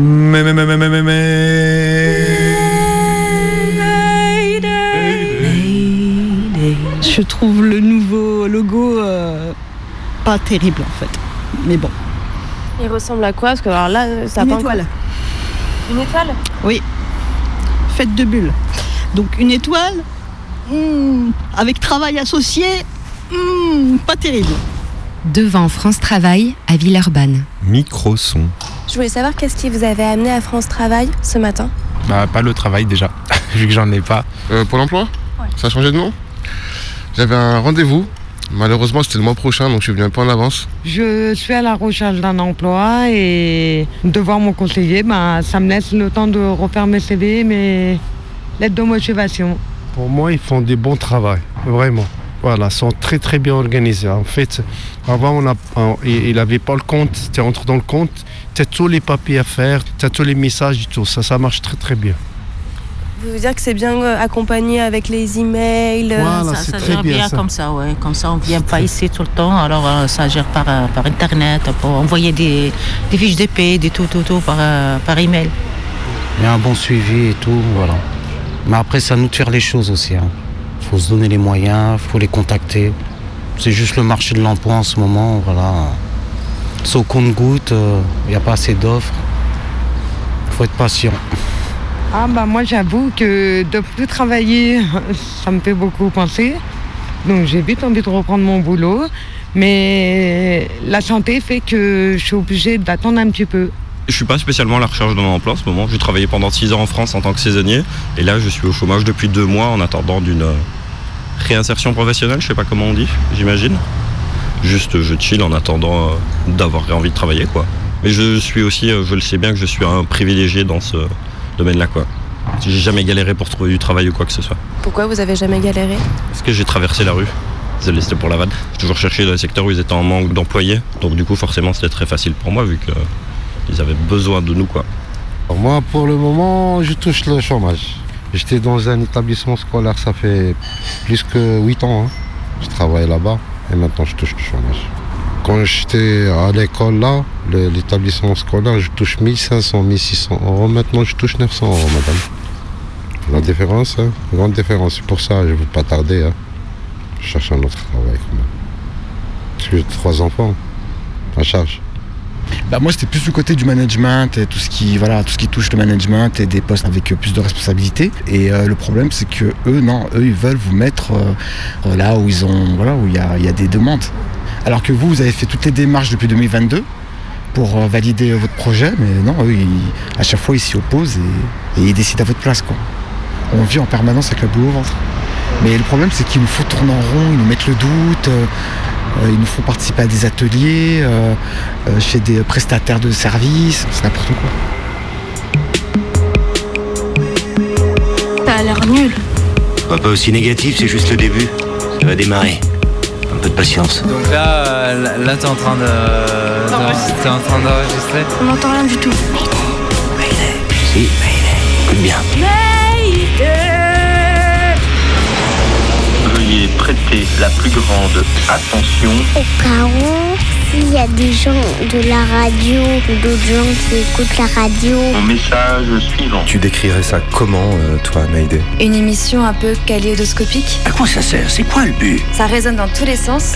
Mais, mais, mais, mais, mais, mais, mais... Je trouve le nouveau logo euh, pas terrible en fait. Mais bon. Il ressemble à quoi? Parce que alors là, ça Une étoile. encore- Une étoile? Oui. Fête de bulles. Donc une étoile, hmm, avec travail associé, hmm, pas terrible. Devant France Travail à Villeurbanne. Micro-son. Je voulais savoir qu'est-ce qui vous avait amené à France Travail ce matin Bah, pas le travail déjà, vu que j'en ai pas. Euh, pour l'emploi Ça a changé de nom? J'avais un rendez-vous. Malheureusement, c'était le mois prochain, donc je suis venu un peu en avance. Je suis à la recherche d'un emploi et de voir mon conseiller, ben, ça me laisse le temps de refaire mes CV, mes lettres de motivation. Pour moi, ils font du bon travail, vraiment. Voilà, ils sont très très bien organisés. En fait, avant, on a, on- il n'avait pas le compte. Tu entres dans le compte, tu as tous les papiers à faire, tu as tous les messages et tout. Ça, ça marche très très bien. Vous voulez dire que c'est bien euh, accompagné avec les emails euh, Voilà, ça, c'est ça très gère bien, bien, ça. comme ça, ouais. Comme ça, on vient pas ici tout le temps. Alors, euh, ça gère par, euh, par Internet, pour envoyer des, des fiches de paie, des tout, tout, tout par, euh, par email. Il y a un bon suivi et tout, voilà. Mais après, à nous faire les choses aussi. Il faut se donner les moyens, il faut les contacter. C'est juste le marché de l'emploi en ce moment, voilà. C'est au compte-goutte, euh, il n'y a pas assez d'offres. Il faut être patient. Ah bah moi j'avoue que de plus travailler, ça me fait beaucoup penser. Donc j'ai vite envie de reprendre mon boulot. Mais la santé fait que je suis obligée d'attendre un petit peu. Je suis pas spécialement à la recherche d'un emploi en ce moment. J'ai travaillé pendant 6 ans en France en tant que saisonnier. Et là, je suis au chômage depuis deux mois en attendant d'une euh, réinsertion professionnelle. Je sais pas comment on dit, j'imagine. Juste, je chill en attendant euh, d'avoir envie de travailler, quoi. Mais je suis aussi, euh, je le sais bien que je suis un privilégié dans ce domaine-là, quoi. J'ai jamais galéré pour trouver du travail ou quoi que ce soit. Pourquoi vous avez jamais galéré? Parce que j'ai traversé la rue. C'était pour la vanne. J'ai toujours cherché dans les secteurs où ils étaient en manque d'employés. Donc du coup, forcément, c'était très facile pour moi vu qu'ils avaient besoin de nous, quoi. Alors moi, pour le moment, je touche le chômage. J'étais dans un établissement scolaire, ça fait plus que 8 ans. hein. Je travaille là-bas et maintenant je touche le chômage. Quand j'étais à l'école là, l'établissement scolaire, je touche 1500, 1600 euros. Maintenant, je touche 900 euros, madame. La différence, hein, grande différence. C'est pour ça, je ne veux pas tarder. hein. Je cherche un autre travail quand même. Parce que j'ai trois enfants à charge. Bah moi c'était plus du côté du management et tout ce qui voilà tout ce qui touche le management et des postes avec euh, plus de responsabilités. Et euh, le problème c'est que eux non eux ils veulent vous mettre euh, là où ils ont voilà où il y a, des demandes. Alors que vous vous avez fait toutes les démarches depuis 2022 pour valider votre projet mais non eux à chaque fois ils s'y opposent et, et ils décident à votre place quoi. On vit en permanence avec la boule au ventre. Mais le problème c'est qu'ils nous font tourner en rond ils nous mettent le doute ils nous font participer à des ateliers, euh, euh, chez des prestataires de services, c'est n'importe quoi. T'as l'air nul. Pas aussi négatif, c'est juste le début. Ça va démarrer. Un peu de patience. Donc là, euh, là, t'es en train de, t'es en train d'enregistrer. On n'entend rien du tout. Si, écoute bien. Veuillez prêter la plus grande attention. Au cas où, s'il y a des gens de la radio ou d'autres gens qui écoutent la radio. Au message suivant. Tu décrirais ça comment, euh, toi, Maïdé Une émission un peu kaléidoscopique. À quoi ça sert? C'est quoi le but? Ça résonne dans tous les sens.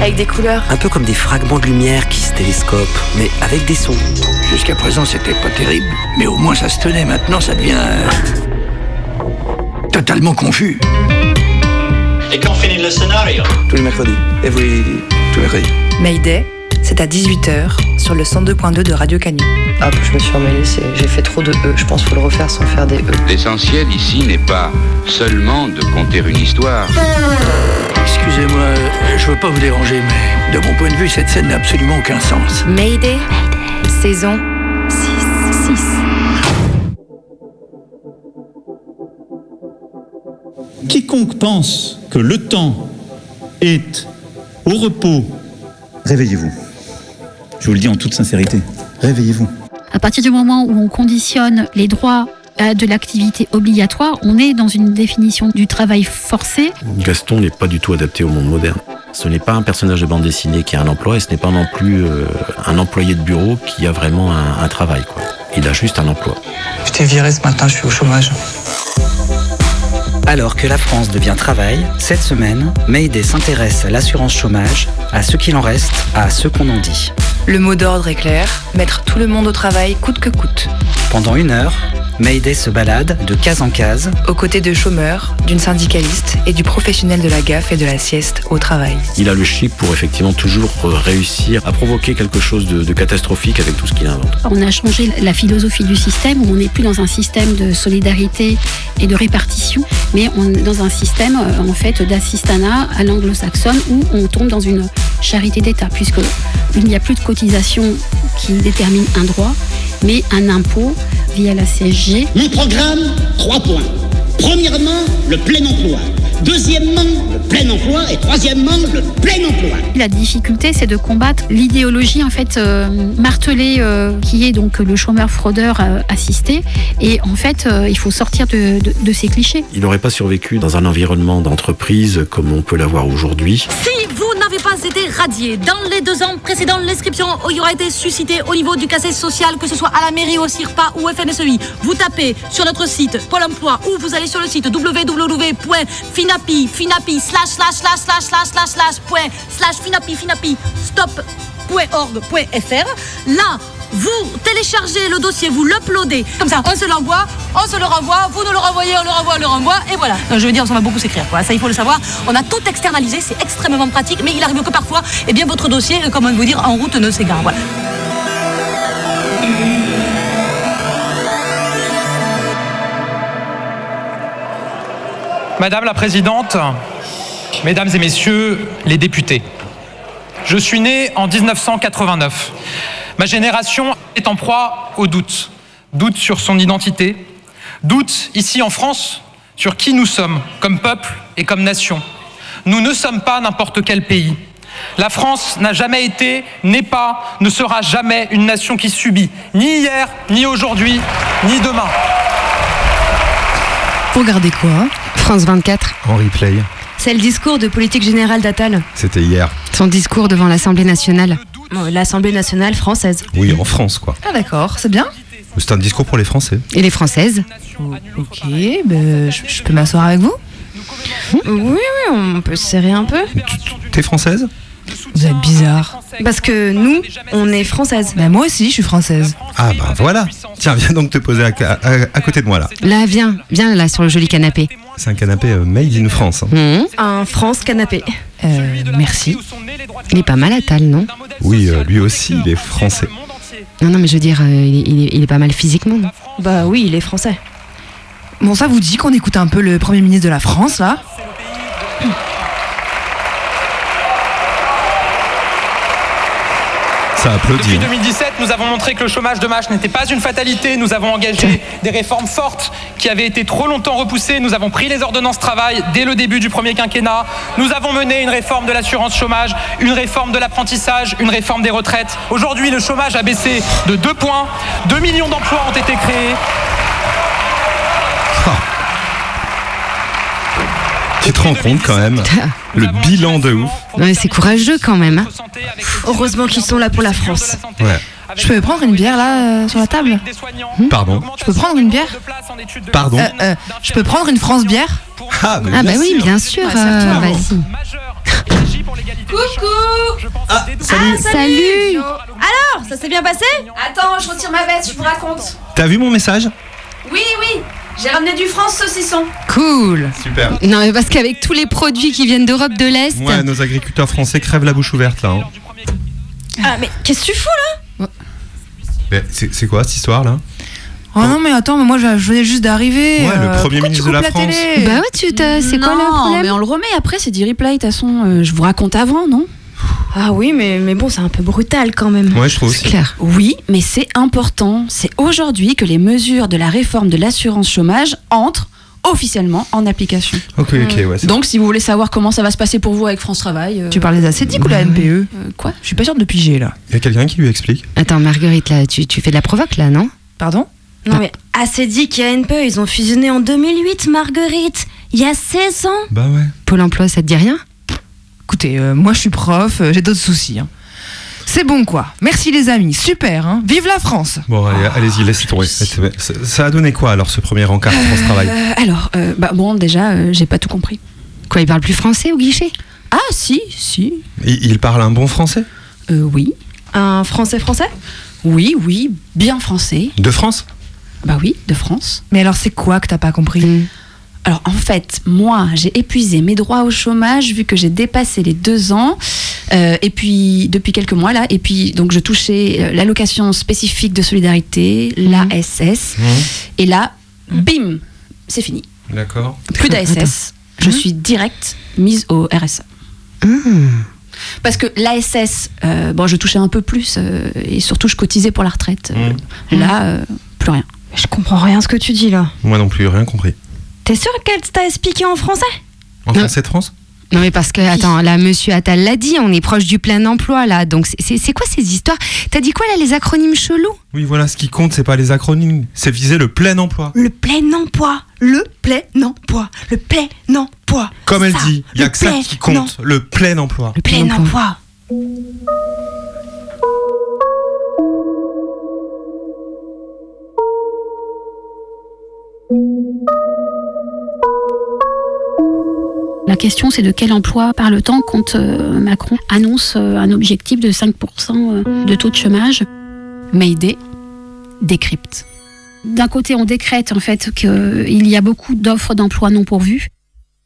Avec des couleurs. Un peu comme des fragments de lumière qui se télescopent, mais avec des sons. Jusqu'à présent, c'était pas terrible, mais au moins ça se tenait. Maintenant, ça devient. euh, totalement confus. Et quand finit le scénario Tous les mercredis. Every. Tous les mercredis. Mayday, c'est à 18h sur le 102.2 de Radio Canu. Hop, je me suis emmêlée, c'est- j'ai fait trop de E. Je pense qu'il faut le refaire sans faire des E. L'essentiel ici n'est pas seulement de conter une histoire. Excusez-moi, je veux pas vous déranger, mais de mon point de vue, cette scène n'a absolument aucun sens. Mayday, saison 6. 6. Quiconque pense que le temps est au repos, réveillez-vous. Je vous le dis en toute sincérité, réveillez-vous. À partir du moment où on conditionne les droits à de l'activité obligatoire, on est dans une définition du travail forcé. Gaston n'est pas du tout adapté au monde moderne. Ce n'est pas un personnage de bande dessinée qui a un emploi et ce n'est pas non plus euh, un employé de bureau qui a vraiment un, un travail. Quoi. il a juste un emploi. Je t'ai viré ce matin, je suis au chômage. Alors que la France devient travail, cette semaine, Mayday s'intéresse à l'assurance chômage, à ce qu'il en reste, à ce qu'on en dit. Le mot d'ordre est clair, mettre tout le monde au travail coûte que coûte. Pendant une heure, Mayday se balade de case en case, Aux côtés de chômeurs, d'une syndicaliste et du professionnel de la gaffe et de la sieste au travail. Il a le chic pour effectivement toujours euh, réussir à provoquer quelque chose de, de catastrophique avec tout ce qu'il invente. On a changé la philosophie du système où on n'est plus dans un système de solidarité et de répartition, mais on est dans un système euh, en fait d'assistanat à l'anglo-saxonne où on tombe dans une charité d'État, puisque il n'y a plus de cotisation qui détermine un droit, mais un impôt via la CSG. Mon programme, trois points. Premièrement, le plein emploi. Deuxièmement, le plein emploi. Et troisièmement, le plein emploi. La difficulté, c'est de combattre l'idéologie en fait euh, martelée euh, qui est donc le chômeur fraudeur euh, assisté. Et en fait, euh, il faut sortir de, de- de ces clichés. Il n'aurait pas survécu dans un environnement d'entreprise comme on peut l'avoir aujourd'hui. Si vous n'avez été radié dans les deux ans précédents, l'inscription aura été suscitée au niveau du casse social, que ce soit à la mairie, au CIRPA ou au FNSEI. Vous tapez sur notre site Pôle emploi ou vous allez sur le site www.finapi, finapi, slash, slash, slash, slash, slash, slash, slash, point, slash, finapi, finapi, stop.org.fr. Là, vous téléchargez le dossier, vous l'uploadez. Comme ça, on se l'envoie, on se le renvoie, vous nous le renvoyez, on le renvoie, on le renvoie, et voilà. Euh, Je veux dire, ça va beaucoup s'écrire, quoi. Ça, il faut le savoir. On a tout externalisé, c'est extrêmement pratique, mais il arrive que parfois, eh bien, votre dossier, euh, comment vous dire, en route ne s'égare. Voilà. Madame la Présidente, Mesdames et Messieurs les députés, je suis né en 1989. Ma génération est en proie au doute. Doute sur son identité, doute ici en France sur qui nous sommes comme peuple et comme nation. Nous ne sommes pas n'importe quel pays. La France n'a jamais été, n'est pas, ne sera jamais une nation qui subit, ni hier, ni aujourd'hui, ni demain. Regardez quoi? France 24. En replay. C'est le discours de politique générale d'Attal. C'était hier. Son discours devant l'Assemblée nationale. L'Assemblée nationale française. Oui, en France, quoi. Ah d'accord, c'est bien. C'est un discours pour les Français. Et les Françaises Ok, ben, je, je peux m'asseoir avec vous? Oui, oui, on peut se serrer un peu. T'es française? Vous êtes bizarre. Parce que nous, on est françaises. Ben moi aussi, je suis française. Ah bah voilà. Tiens, viens donc te poser à, à- à côté de moi là. Là, viens, viens là sur le joli canapé. C'est un canapé euh, made in France. hein. Un France canapé. Euh, merci. Il est pas mal à tal, non Oui, euh, lui aussi, il est français. Non, non, mais je veux dire, euh, il, est, il est- il est pas mal physiquement, non Bah oui, il est français. Bon, ça vous dit qu'on écoute un peu le Premier ministre de la France, là? Ça applaudit. Depuis hein. 2017, nous avons montré que le chômage de masse n'était pas une fatalité. Nous avons engagé des réformes fortes qui avaient été trop longtemps repoussées. Nous avons pris les ordonnances travail dès le début du premier quinquennat. Nous avons mené une réforme de l'assurance chômage, une réforme de l'apprentissage, une réforme des retraites. Aujourd'hui, le chômage a baissé de 2 points. 2 millions d'emplois ont été créés. Tu te rends compte quand même le bilan de ouf. Ouais, c'est courageux quand même. hein. Heureusement qu'ils sont là pour la France. Ouais. Je peux prendre une bière, là, euh, sur la table Pardon. Je peux prendre une bière Pardon. Euh, euh, Je peux prendre une France bière Ah, mais Ah bah bien oui, sûr. bien sûr. Ouais, euh, Vas-y. Coucou Ah, salut. Salut. Alors, ça s'est bien passé? Attends, je retire ma veste, je vous raconte. T'as vu mon message? Oui, oui, j'ai ramené du France saucisson. Cool. Super. Non, mais parce qu'avec tous les produits qui viennent d'Europe de l'Est. Ouais, nos agriculteurs français crèvent la bouche ouverte là. hein. Ah, mais qu'est-ce que tu fous là? C'est quoi cette histoire là? Oh non, mais attends, mais moi je venais juste d'arriver. Ouais, le euh, Premier pourquoi ministre de la France. Bah ouais, tu c'est quoi le Non, problème? mais on le remet après, c'est du replay. De toute façon, euh, je vous raconte avant, non? Ah oui, mais, mais bon, c'est un peu brutal quand même. Ouais, je trouve aussi. Claire. Oui, mais c'est important. C'est aujourd'hui que les mesures de la réforme de l'assurance chômage entrent officiellement en application. Ok, ok, ouais. c'est Donc, si vous voulez savoir comment ça va se passer pour vous avec France Travail. euh, Tu parles des acédiques ou la NPE euh, quoi Je suis pas sûre de piger là. Il y a quelqu'un qui lui explique Attends, Marguerite, là, tu, tu fais de la provoque, là, non? Pardon? Non, mais ACDIC et ANPE, ils ont fusionné en 2008, Marguerite. Il y a 16 ans. Bah ouais. Pôle emploi, ça te dit rien? Écoutez, euh, moi je suis prof, euh, j'ai d'autres soucis. hein. C'est bon quoi. Merci les amis. Super. Hein Vive la France. Bon, allez, allez-y, laissez tomber. Ça, ça a donné quoi alors ce premier encart France Travail Euh, alors, euh, bah, bon, déjà, euh, j'ai pas tout compris. Quoi, il parle plus français au guichet? Ah, si, si. il, il parle un bon français? Euh, oui. Un français français? Oui, oui, bien français. De France? Bah oui, de France. Mais alors c'est quoi que t'as pas compris? Alors en fait, moi, j'ai épuisé mes droits au chômage vu que j'ai dépassé les deux ans. Euh, et puis depuis quelques mois là, et puis donc je touchais euh, l'allocation spécifique de solidarité, l'ASS. Et là, bim, c'est fini. D'accord. Plus d'ASS. Je suis direct mise au RSA. Parce que l'ASS, euh, bon, je touchais un peu plus euh, et surtout je cotisais pour la retraite. Là, euh, plus rien. Je comprends rien ce que tu dis là. Moi non plus, rien compris. T'es sûr qu'elle t'a expliqué en français En français de France Non mais parce que, attends, là, monsieur Attal l'a dit, on est proche du plein emploi, là. Donc, c'est- c'est c'est quoi ces histoires T'as dit quoi, là, les acronymes chelous Oui, voilà, ce qui compte, c'est pas les acronymes, c'est viser le plein emploi. Le plein emploi. Le plein emploi. Le plein emploi. Comme elle Ça, dit, il y a que ça qui compte, le plein emploi. Le plein emploi. La question, c'est de quel emploi parle-t-on quand euh, Macron annonce euh, un objectif de 5% euh, de taux de chômage Mayday décrypte. D'un côté, on décrète en fait qu'il y a beaucoup d'offres d'emploi non pourvues.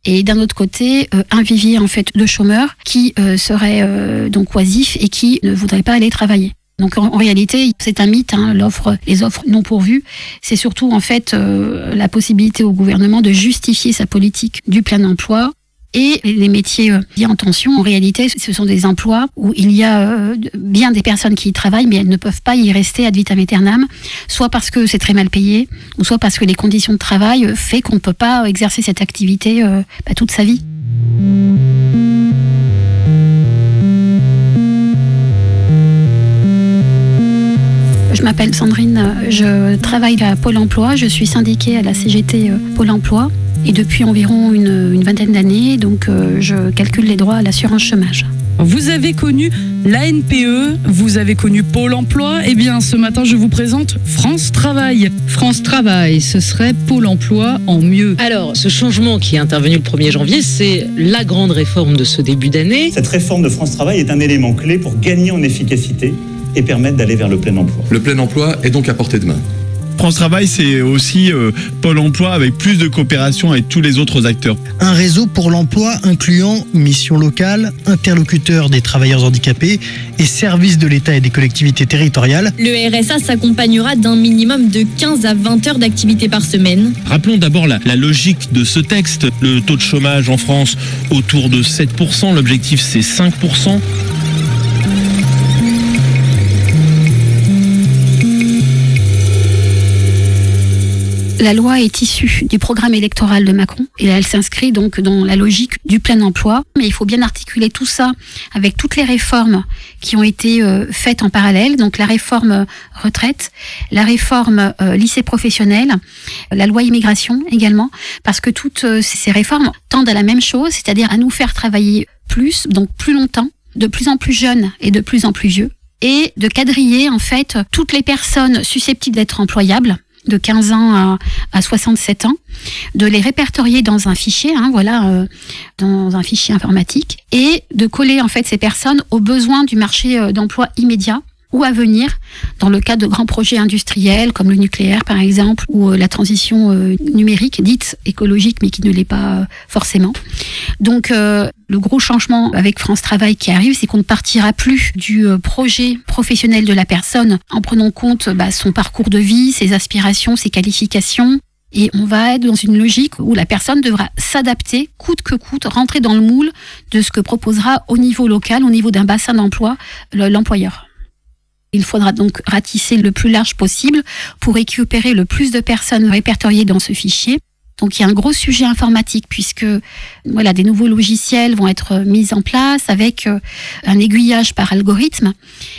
Et d'un autre côté, un vivier en fait de chômeurs qui seraient donc oisifs et qui ne voudraient pas aller travailler. Donc en, réalité, c'est un mythe. hein, l'offre, les offres non pourvues, c'est surtout en fait la possibilité au gouvernement de justifier sa politique du plein emploi. Et les métiers euh, dits en tension, en réalité, ce sont des emplois où il y a euh, bien des personnes qui y travaillent, mais elles ne peuvent pas y rester ad vitam aeternam, soit parce que c'est très mal payé, ou soit parce que les conditions de travail euh, fait qu'on ne peut pas exercer cette activité euh, bah, toute sa vie. Je m'appelle Sandrine, euh, je travaille à Pôle emploi, je suis syndiquée à la CGT euh, Pôle emploi et depuis environ une, une vingtaine d'années, donc euh, je calcule les droits à l'assurance chômage. Vous avez connu l'ANPE, vous avez connu Pôle emploi. Eh bien, ce matin, je vous présente France Travail. France Travail, ce serait Pôle emploi en mieux. Alors, ce changement qui est intervenu le 1er janvier, c'est la grande réforme de ce début d'année. Cette réforme de France Travail est un élément clé pour gagner en efficacité et permettre d'aller vers le plein emploi. Le plein emploi est donc à portée de main. France Travail, c'est aussi euh, Pôle emploi avec plus de coopération avec tous les autres acteurs. Un réseau pour l'emploi incluant mission locale, interlocuteurs des travailleurs handicapés et services de l'État et des collectivités territoriales. Le RSA s'accompagnera d'un minimum de 15 à 20 heures d'activité par semaine. Rappelons d'abord la, la logique de ce texte. Le taux de chômage en France autour de 7%, l'objectif c'est 5%. La loi est issue du programme électoral de Macron et elle s'inscrit donc dans la logique du plein emploi. Mais il faut bien articuler tout ça avec toutes les réformes qui ont été euh, faites en parallèle. Donc la réforme euh, retraite, la réforme euh, lycée professionnel, la loi immigration également, parce que toutes ces réformes tendent à la même chose, c'est-à-dire à nous faire travailler plus, donc plus longtemps, de plus en plus jeunes et de plus en plus vieux, et de quadriller en fait toutes les personnes susceptibles d'être employables de 15 ans à, à 67 ans, de les répertorier dans un fichier, hein, voilà, euh, dans un fichier informatique, et de coller en fait ces personnes aux besoins du marché euh, d'emploi immédiat ou à venir dans le cadre de grands projets industriels comme le nucléaire par exemple ou euh, la transition euh, numérique dite écologique mais qui ne l'est pas euh, forcément. Donc euh, le gros changement avec France Travail qui arrive, c'est qu'on ne partira plus du projet professionnel de la personne en prenant compte bah, son parcours de vie, ses aspirations, ses qualifications. Et on va être dans une logique où la personne devra s'adapter coûte que coûte, rentrer dans le moule de ce que proposera au niveau local, au niveau d'un bassin d'emploi, le- l'employeur. Il faudra donc ratisser le plus large possible pour récupérer le plus de personnes répertoriées dans ce fichier. Donc il y a un gros sujet informatique puisque voilà des nouveaux logiciels vont être mis en place avec euh, un aiguillage par algorithme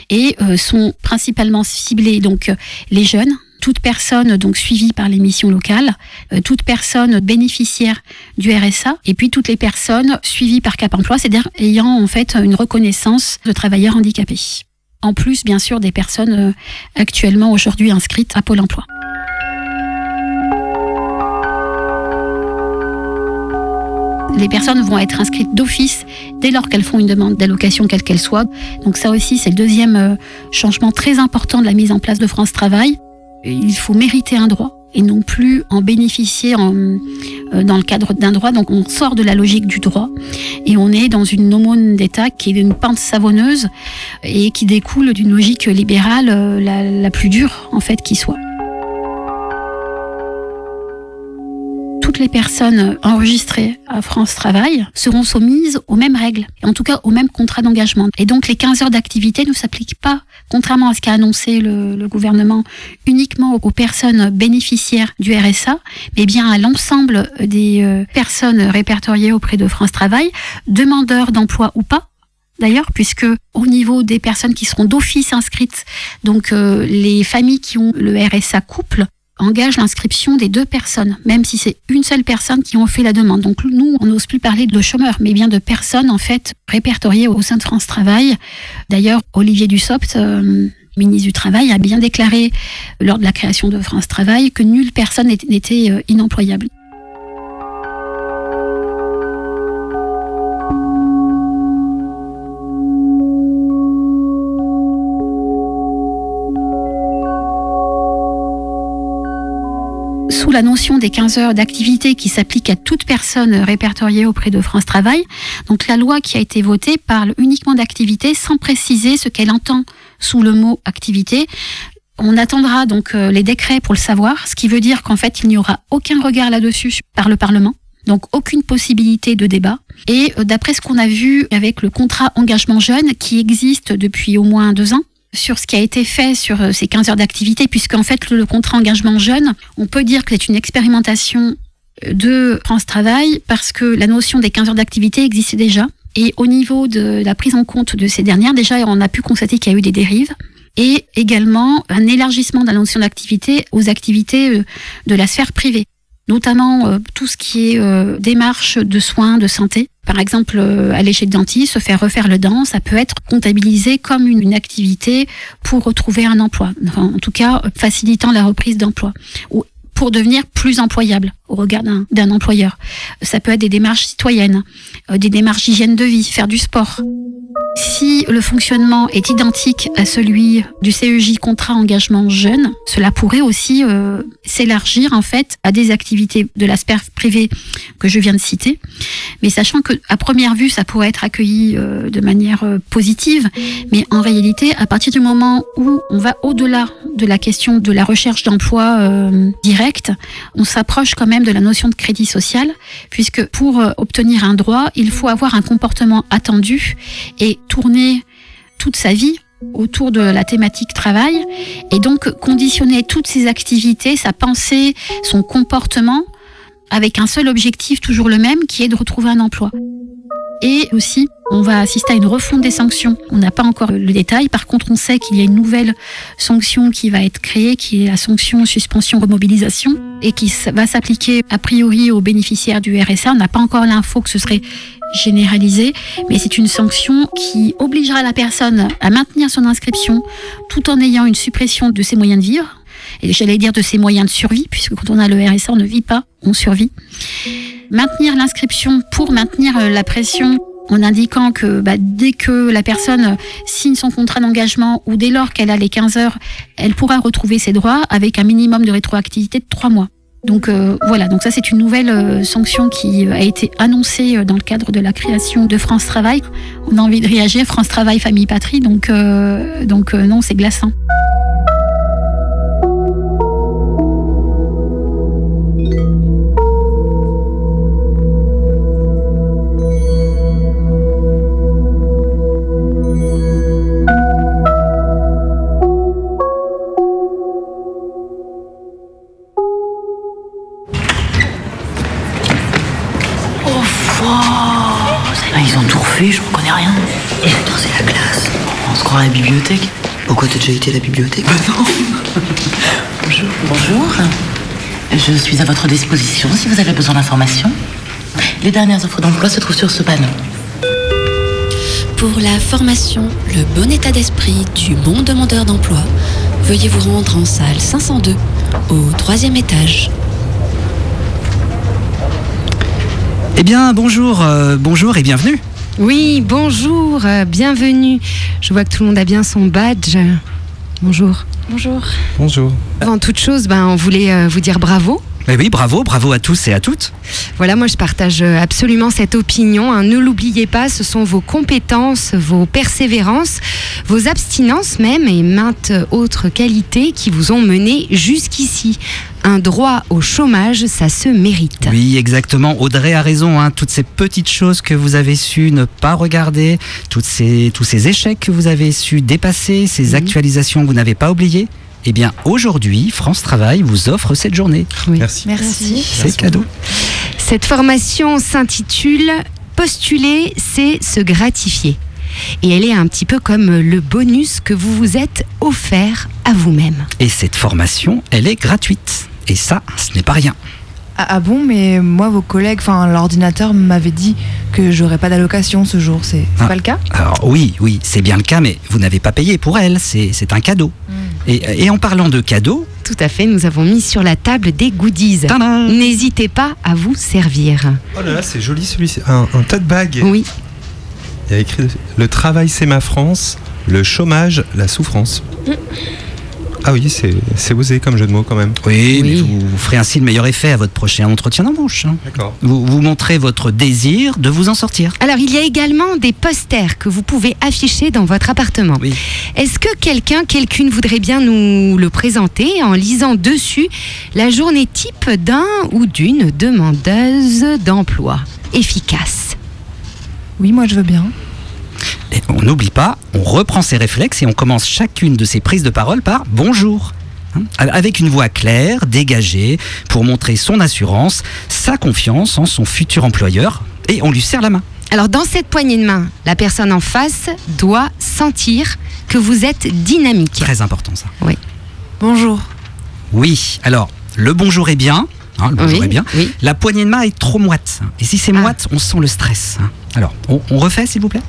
et euh, sont principalement ciblés donc les jeunes, toute personne donc suivie par les missions locales, euh, toute personne bénéficiaire du RSA et puis toutes les personnes suivies par Cap Emploi, c'est-à-dire ayant en fait une reconnaissance de travailleurs handicapés. En plus bien sûr des personnes euh, actuellement aujourd'hui inscrites à Pôle Emploi. les personnes vont être inscrites d'office dès lors qu'elles font une demande d'allocation, quelle qu'elle soit. Donc ça aussi, c'est le deuxième euh, changement très important de la mise en place de France Travail. Il faut mériter un droit et non plus en bénéficier euh, dans le cadre d'un droit. Donc on sort de la logique du droit et on est dans une aumône d'État qui est une pente savonneuse et qui découle d'une logique libérale euh, la plus dure en fait qui soit. Toutes les personnes enregistrées à France Travail seront soumises aux mêmes règles, en tout cas aux mêmes contrats d'engagement. Et donc les 15 heures d'activité ne s'appliquent pas, contrairement à ce qu'a annoncé le, le, gouvernement, uniquement aux personnes bénéficiaires du RSA, mais bien à l'ensemble des euh, personnes répertoriées auprès de France Travail, demandeurs d'emploi ou pas, d'ailleurs, puisque au niveau des personnes qui seront d'office inscrites, donc euh, les familles qui ont le RSA couple, engage l'inscription des deux personnes, même si c'est une seule personne qui ont fait la demande. Donc nous, on n'ose plus parler de chômeurs, mais bien de personnes en fait répertoriées au sein de France Travail. D'ailleurs, Olivier Dussopt, euh, ministre du Travail, a bien déclaré lors de la création de France Travail que nulle personne n'était euh, inemployable. Sous la notion des 15 heures d'activité qui s'applique à toute personne répertoriée auprès de France Travail. Donc la loi qui a été votée parle uniquement d'activité sans préciser ce qu'elle entend sous le mot activité. On attendra donc euh, les décrets pour le savoir, ce qui veut dire qu'en fait il n'y aura aucun regard là-dessus par le Parlement. Donc aucune possibilité de débat. Et euh, d'après ce qu'on a vu avec le contrat engagement jeune qui existe depuis au moins deux ans, sur ce qui a été fait sur euh, ces 15 heures d'activité, puisqu'en fait, le contrat engagement jeune, on peut dire que c'est une expérimentation euh, de France Travail parce que la notion des 15 heures d'activité existait déjà. Et au niveau de la prise en compte de ces dernières, déjà, on a pu constater qu'il y a eu des dérives. Et également un élargissement de la notion d'activité aux activités euh, de la sphère privée notamment tout ce qui est démarche de soins de santé, par exemple, euh, aller chez le dentiste, se faire refaire le dent, ça peut être comptabilisé comme une, activité pour retrouver un emploi. En tout cas, facilitant la reprise d'emploi ou pour devenir plus employable au regard d'un employeur. Ça peut être des démarches citoyennes, euh, des démarches d'hygiène de vie, faire du sport. Si le fonctionnement est identique à celui du CEJ contrat engagement jeune, cela pourrait aussi euh, s'élargir en fait à des activités de la sphère privée que je viens de citer, mais sachant que à première vue ça pourrait être accueilli euh, de manière positive, mais en réalité à partir du moment où on va au-delà de la question de la recherche d'emploi direct, on s'approche quand même de la notion de crédit social, puisque pour euh, obtenir un droit, il faut avoir un comportement attendu et tourner toute sa vie autour de la thématique travail et donc conditionner toutes ses activités, sa pensée, son comportement avec un seul objectif toujours le même qui est de retrouver un emploi. Et aussi, on va assister à une refonte des sanctions. On n'a pas encore le détail. Par contre, on sait qu'il y a une nouvelle sanction qui va être créée, qui est la sanction suspension remobilisation, et qui va s'appliquer a priori aux bénéficiaires du RSA. On n'a pas encore l'info que ce serait généralisé, mais c'est une sanction qui obligera la personne à maintenir son inscription tout en ayant une suppression de ses moyens de vivre. J'allais dire de ses moyens de survie, puisque quand on a le RSA, on ne vit pas, on survit maintenir l'inscription pour maintenir euh, la pression en indiquant que bah, dès que la personne signe son contrat d'engagement ou dès lors qu'elle a les 15 heures, elle pourra retrouver ses droits avec un minimum de rétroactivité de 3 mois. Donc euh, voilà, donc ça c'est une nouvelle euh, sanction qui a été annoncée dans le cadre de la création de France Travail. On a envie de réagir, France Travail, Famille Patrie, donc, donc non, c'est glaçant. Été à la bibliothèque Bah non Bonjour. Bonjour. Je suis à votre disposition si vous avez besoin d'informations. Les dernières offres d'emploi se trouvent sur ce panneau. Pour la formation Le bon état d'esprit du bon demandeur d'emploi, veuillez vous rendre en salle 502 au troisième étage. Eh bien, bonjour, euh, bonjour et bienvenue. Oui, bonjour, euh, bienvenue. Je vois que tout le monde a bien son badge. Bonjour. Bonjour. Bonjour. Avant toute chose, ben, on voulait euh, vous dire bravo. Oui, bravo, bravo à tous et à toutes. Voilà, moi je partage euh, absolument cette opinion. hein. Ne l'oubliez pas, ce sont vos compétences, vos persévérances, vos abstinences même et maintes autres qualités qui vous ont mené jusqu'ici. Un droit au chômage, ça se mérite. Oui, exactement. Audrey a raison. hein. Toutes ces petites choses que vous avez su ne pas regarder, toutes ces, tous ces échecs que vous avez su dépasser, ces actualisations que vous n'avez pas oubliées. Eh bien, aujourd'hui, France Travail vous offre cette journée. Merci. Merci. C'est cadeau. Cette formation s'intitule Postuler, c'est se gratifier. Et elle est un petit peu comme le bonus que vous vous êtes offert à vous-même. Et cette formation, elle est gratuite. Et ça, ce n'est pas rien. Ah, ah bon, mais moi, vos collègues, enfin, l'ordinateur m'avait dit que j'aurais pas d'allocation ce jour. C'est Ah. pas le cas? Alors oui, oui, c'est bien le cas, mais vous n'avez pas payé pour elle. C'est c'est un cadeau. Et, et en parlant de cadeaux, Tout à fait, nous avons mis sur la table des goodies. N'hésitez pas à vous servir. Oh là là, c'est joli celui-ci. Un, un tote bag. Oui. Il y a écrit Le travail, c'est ma France. Le chômage, la souffrance. Ah oui, c'est c'est osé comme jeu de mots quand même. oui, mais vous, vous ferez ainsi le meilleur effet à votre prochain entretien d'embauche. hein. D'accord. Vous, vous montrez votre désir de vous en sortir. Alors, il y a également des posters que vous pouvez afficher dans votre appartement. Est-ce que quelqu'un, quelqu'une voudrait bien nous le présenter en lisant dessus la journée type d'un ou d'une demandeuse d'emploi? Efficace Oui, moi je veux bien. Et on n'oublie pas, on reprend ses réflexes et on commence chacune de ses prises de parole par bonjour. Hein, Avec une voix claire, dégagée, pour montrer son assurance, sa confiance en son futur employeur, et on lui serre la main. Alors, dans cette poignée de main, la personne en face doit sentir que vous êtes dynamique. Très important ça. Oui. Bonjour. Oui, alors, le bonjour est bien. hein, le bonjour Oui, est bien. oui. La poignée de main est trop moite. hein. Et si c'est moite, on sent le stress. Alors, on, on refait, s'il vous plaît?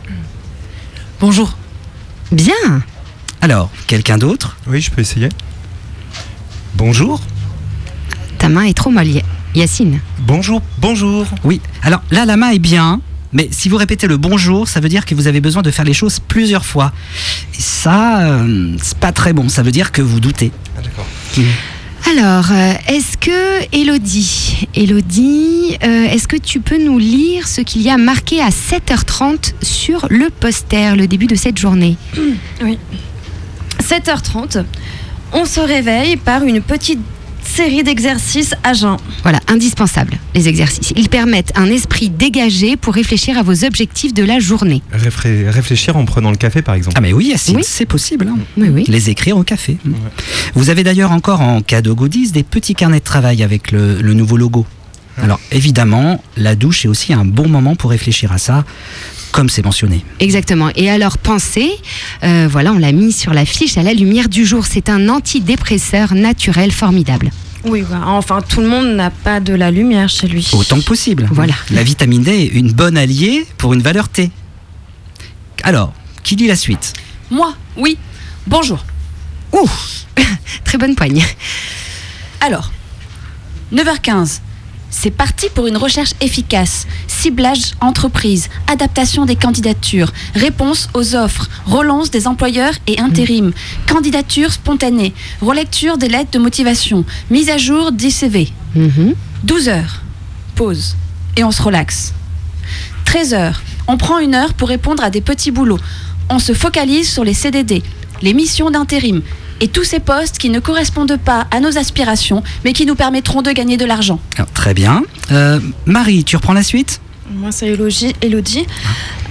Bonjour. Bien. Alors, quelqu'un d'autre? Oui, je peux essayer. Bonjour. Ta main est trop molle, Ya- Yacine. Bonjour, bonjour. Oui, alors là, la main est bien, mais si vous répétez le bonjour, ça veut dire que vous avez besoin de faire les choses plusieurs fois. Et ça, euh, c'est pas très bon, ça veut dire que vous doutez. Ah, d'accord. Alors, euh, est-ce que Elodie, Elodie, euh, est-ce que tu peux nous lire ce qu'il y a marqué à 7h30 sur le poster, le début de cette journée Oui. 7h30, on se réveille par une petite série d'exercices à jeun. Voilà, indispensable, les exercices. Ils permettent un esprit dégagé pour réfléchir à vos objectifs de la journée. Réfré- réfléchir en prenant le café par exemple. Ah mais oui, Yacine, c'est possible. hein. Oui, oui. Les écrire au café. Vous avez d'ailleurs encore en cadeau goodies des petits carnets de travail avec le, le nouveau logo. Alors évidemment, la douche est aussi un bon moment pour réfléchir à ça, comme c'est mentionné. Exactement. Et alors, pensez, euh, voilà, on l'a mis sur la fiche à la lumière du jour. C'est un antidépresseur naturel formidable. Oui, bah, enfin, tout le monde n'a pas de la lumière chez lui. Autant que possible. Voilà. La vitamine D est une bonne alliée pour une valeur T. Alors, qui dit la suite? Moi, oui. Bonjour. Ouh Très bonne poigne. Alors, 9h15. C'est parti pour une recherche efficace. Ciblage entreprise, adaptation des candidatures, réponse aux offres, relance des employeurs et intérim, candidature spontanée, relecture des lettres de motivation, mise à jour des CV. 12 heures, pause, et on se relaxe. 13 heures, on prend une heure pour répondre à des petits boulots. On se focalise sur les CDD, les missions d'intérim et tous ces postes qui ne correspondent pas à nos aspirations, mais qui nous permettront de gagner de l'argent. Alors, Très bien. Euh, Marie, tu reprends la suite? Moi, c'est Elodie. Elodie.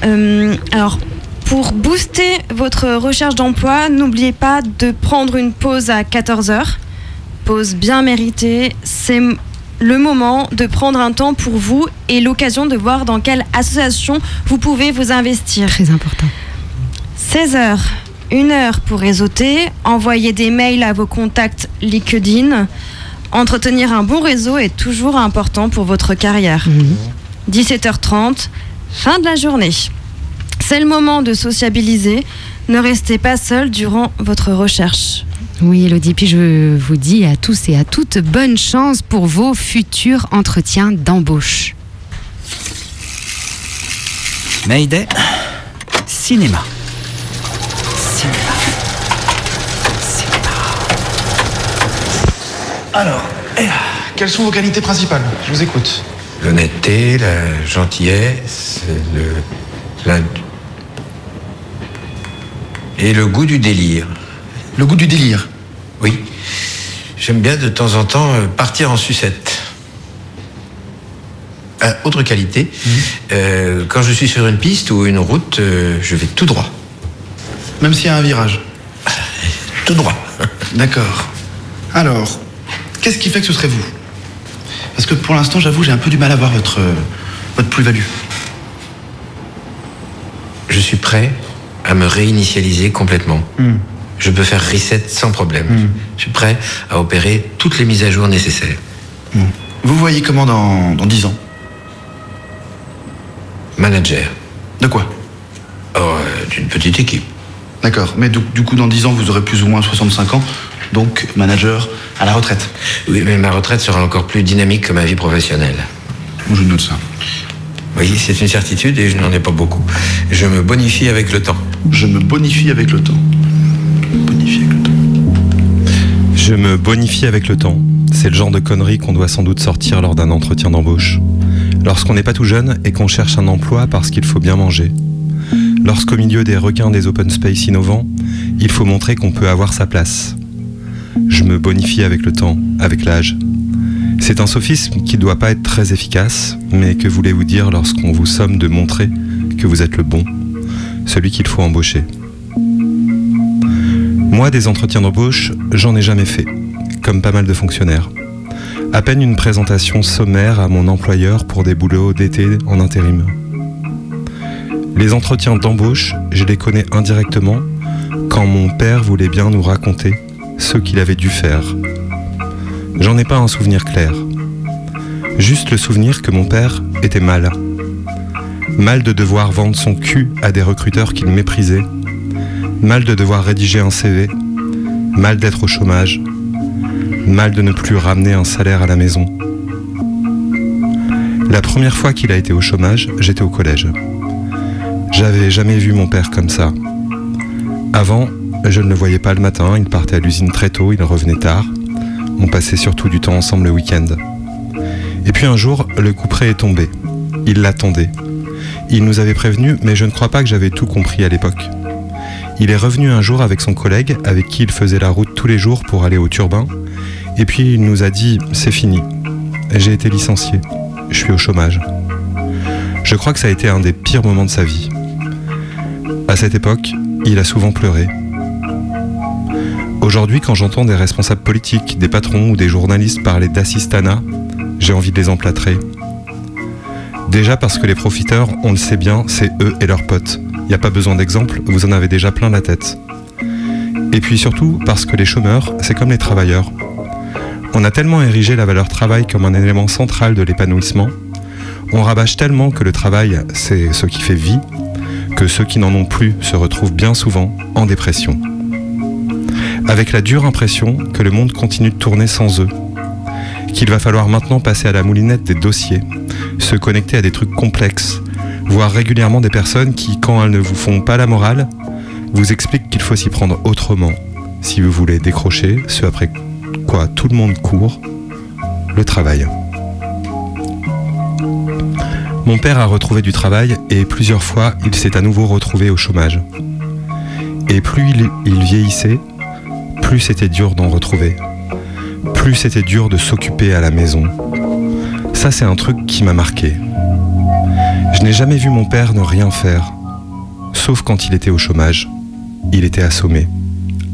Euh, alors, pour booster votre recherche d'emploi, n'oubliez pas de prendre une pause à 14h. Pause bien méritée. C'est le moment de prendre un temps pour vous et l'occasion de voir dans quelle association vous pouvez vous investir. Très important. 16h, une heure pour réseauter, envoyer des mails à vos contacts LinkedIn. Entretenir un bon réseau est toujours important pour votre carrière. 17h30, fin de la journée. C'est le moment de sociabiliser. Ne restez pas seul durant votre recherche. Oui, Elodie, puis je vous dis à tous et à toutes bonne chance pour vos futurs entretiens d'embauche. Mayday, cinéma. Alors, eh, quelles sont vos qualités principales? Je vous écoute. L'honnêteté, la gentillesse, le, la- et le goût du délire. Le goût du délire Oui. J'aime bien de temps en temps euh, partir en sucette. Ah, autre qualité, euh, quand je suis sur une piste ou une route, euh, je vais tout droit. Même s'il y a un virage Tout droit. D'accord. Alors, qu'est-ce qui fait que ce serait vous? Parce que pour l'instant, j'avoue, j'ai un peu du mal à voir votre, votre plus-value. Je suis prêt à me réinitialiser complètement. Je peux faire reset sans problème. Je suis prêt à opérer toutes les mises à jour nécessaires. Vous voyez comment dans, dans 10 ans? Manager. De quoi? Oh, euh, d'une petite équipe. D'accord, mais du, du coup, dans 10 ans, vous aurez plus ou moins 65 ans, donc manager à la retraite. Oui, mais ma retraite sera encore plus dynamique que ma vie professionnelle. Je note ça. Oui, c'est une certitude et je n'en ai pas beaucoup. Je me bonifie avec le temps. Je me bonifie avec le temps. Je me bonifie avec le temps. C'est le genre de conneries qu'on doit sans doute sortir lors d'un entretien d'embauche. Lorsqu'on n'est pas tout jeune et qu'on cherche un emploi parce qu'il faut bien manger. Lorsqu'au milieu des requins des open space innovants, il faut montrer qu'on peut avoir sa place. Je me bonifie avec le temps, avec l'âge. C'est un sophisme qui ne doit pas être très efficace, mais que voulez-vous dire lorsqu'on vous somme de montrer que vous êtes le bon, celui qu'il faut embaucher? Moi, des entretiens d'embauche, j'en ai jamais fait, comme pas mal de fonctionnaires. À peine une présentation sommaire à mon employeur pour des boulots d'été en intérim. Les entretiens d'embauche, je les connais indirectement quand mon père voulait bien nous raconter ce qu'il avait dû faire. J'en ai pas un souvenir clair. Juste le souvenir que mon père était mal. Mal de devoir vendre son cul à des recruteurs qu'il méprisait. Mal de devoir rédiger un CV. Mal d'être au chômage. Mal de ne plus ramener un salaire à la maison. La première fois qu'il a été au chômage, j'étais au collège. J'avais jamais vu mon père comme ça. Avant, je ne le voyais pas le matin, il partait à l'usine très tôt, il revenait tard. On passait surtout du temps ensemble le week-end. Et puis un jour, le couperet est tombé. Il l'attendait. Il nous avait prévenu, mais je ne crois pas que j'avais tout compris à l'époque. Il est revenu un jour avec son collègue, avec qui il faisait la route tous les jours pour aller au turbin, et puis il nous a dit C'est fini. J'ai été licencié. Je suis au chômage. Je crois que ça a été un des pires moments de sa vie. À cette époque, il a souvent pleuré. Aujourd'hui, quand j'entends des responsables politiques, des patrons ou des journalistes parler d'assistanat, j'ai envie de les emplâtrer. Déjà parce que les profiteurs, on le sait bien, c'est eux et leurs potes. Il n'y a pas besoin d'exemple, vous en avez déjà plein la tête. Et puis surtout parce que les chômeurs, c'est comme les travailleurs. On a tellement érigé la valeur travail comme un élément central de l'épanouissement, on rabâche tellement que le travail, c'est ce qui fait vie, que ceux qui n'en ont plus se retrouvent bien souvent en dépression. Avec la dure impression que le monde continue de tourner sans eux, qu'il va falloir maintenant passer à la moulinette des dossiers, se connecter à des trucs complexes, voir régulièrement des personnes qui, quand elles ne vous font pas la morale, vous expliquent qu'il faut s'y prendre autrement si vous voulez décrocher ce après quoi tout le monde court, le travail. Mon père a retrouvé du travail et plusieurs fois il s'est à nouveau retrouvé au chômage. Et plus il, il vieillissait, plus c'était dur d'en retrouver. Plus c'était dur de s'occuper à la maison. Ça c'est un truc qui m'a marqué. Je n'ai jamais vu mon père ne rien faire, sauf quand il était au chômage. Il était assommé,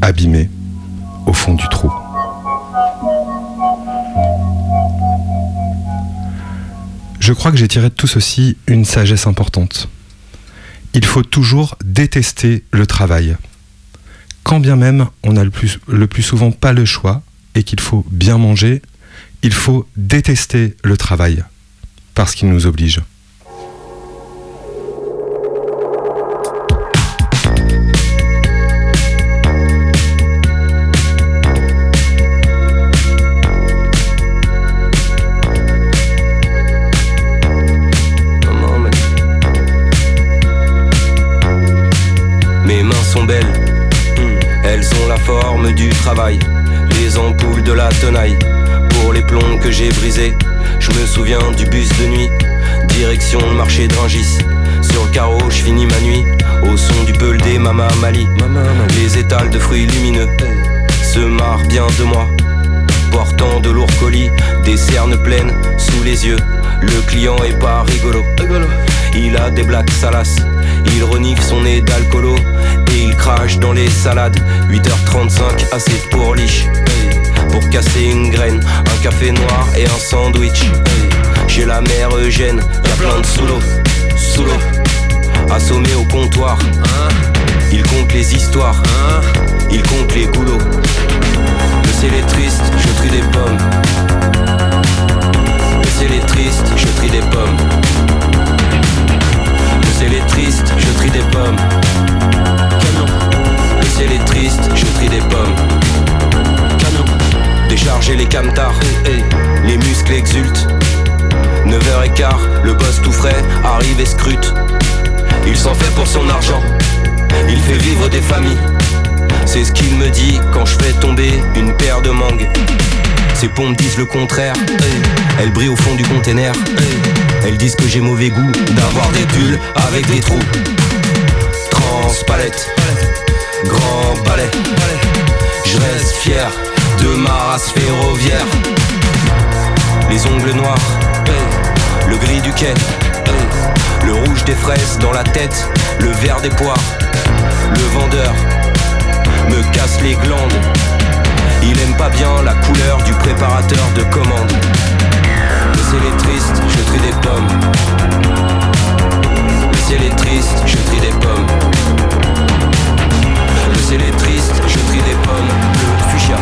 abîmé, au fond du trou. Je crois que j'ai tiré de tout ceci une sagesse importante. Il faut toujours détester le travail. Quand bien même on n'a le plus, le plus souvent pas le choix et qu'il faut bien manger, il faut détester le travail parce qu'il nous oblige. De lourds colis, des cernes pleines sous les yeux. Le client est pas rigolo. Il a des blagues salaces. Il renifle son nez d'alcoolo et il crache dans les salades. 8h35, assez pour liche. Pour casser une graine, un café noir et un sandwich. Chez la mère Eugène, y a plein de sous l'eau, sous l'eau. Assommé au comptoir, il compte les histoires, il compte les goulots. Le ciel est triste, je trie des pommes. Le ciel est triste, je trie des pommes. Le ciel est triste, je trie des pommes. Le ciel est triste, je trie des pommes. Décharger les camtars, les muscles exultent. 9h15, le boss tout frais arrive et scrute. Il s'en fait pour son argent, il fait vivre des familles. C'est ce qu'il me dit quand je fais tomber une paire de mangues. Ses pompes disent le contraire, elles brillent au fond du container. Elles disent que j'ai mauvais goût d'avoir des pulls avec des trous. Transpalette, grand balai. Je reste fier de ma race ferroviaire. Les ongles noirs, le gris du quai, le rouge des fraises dans la tête, le vert des poires. Le vendeur me casse les glandes. Il aime pas bien la couleur du préparateur de commande. Le ciel est triste, je trie des pommes. Le ciel est triste, je trie des pommes. Le ciel est triste, je trie des pommes. Bleu fuchsia.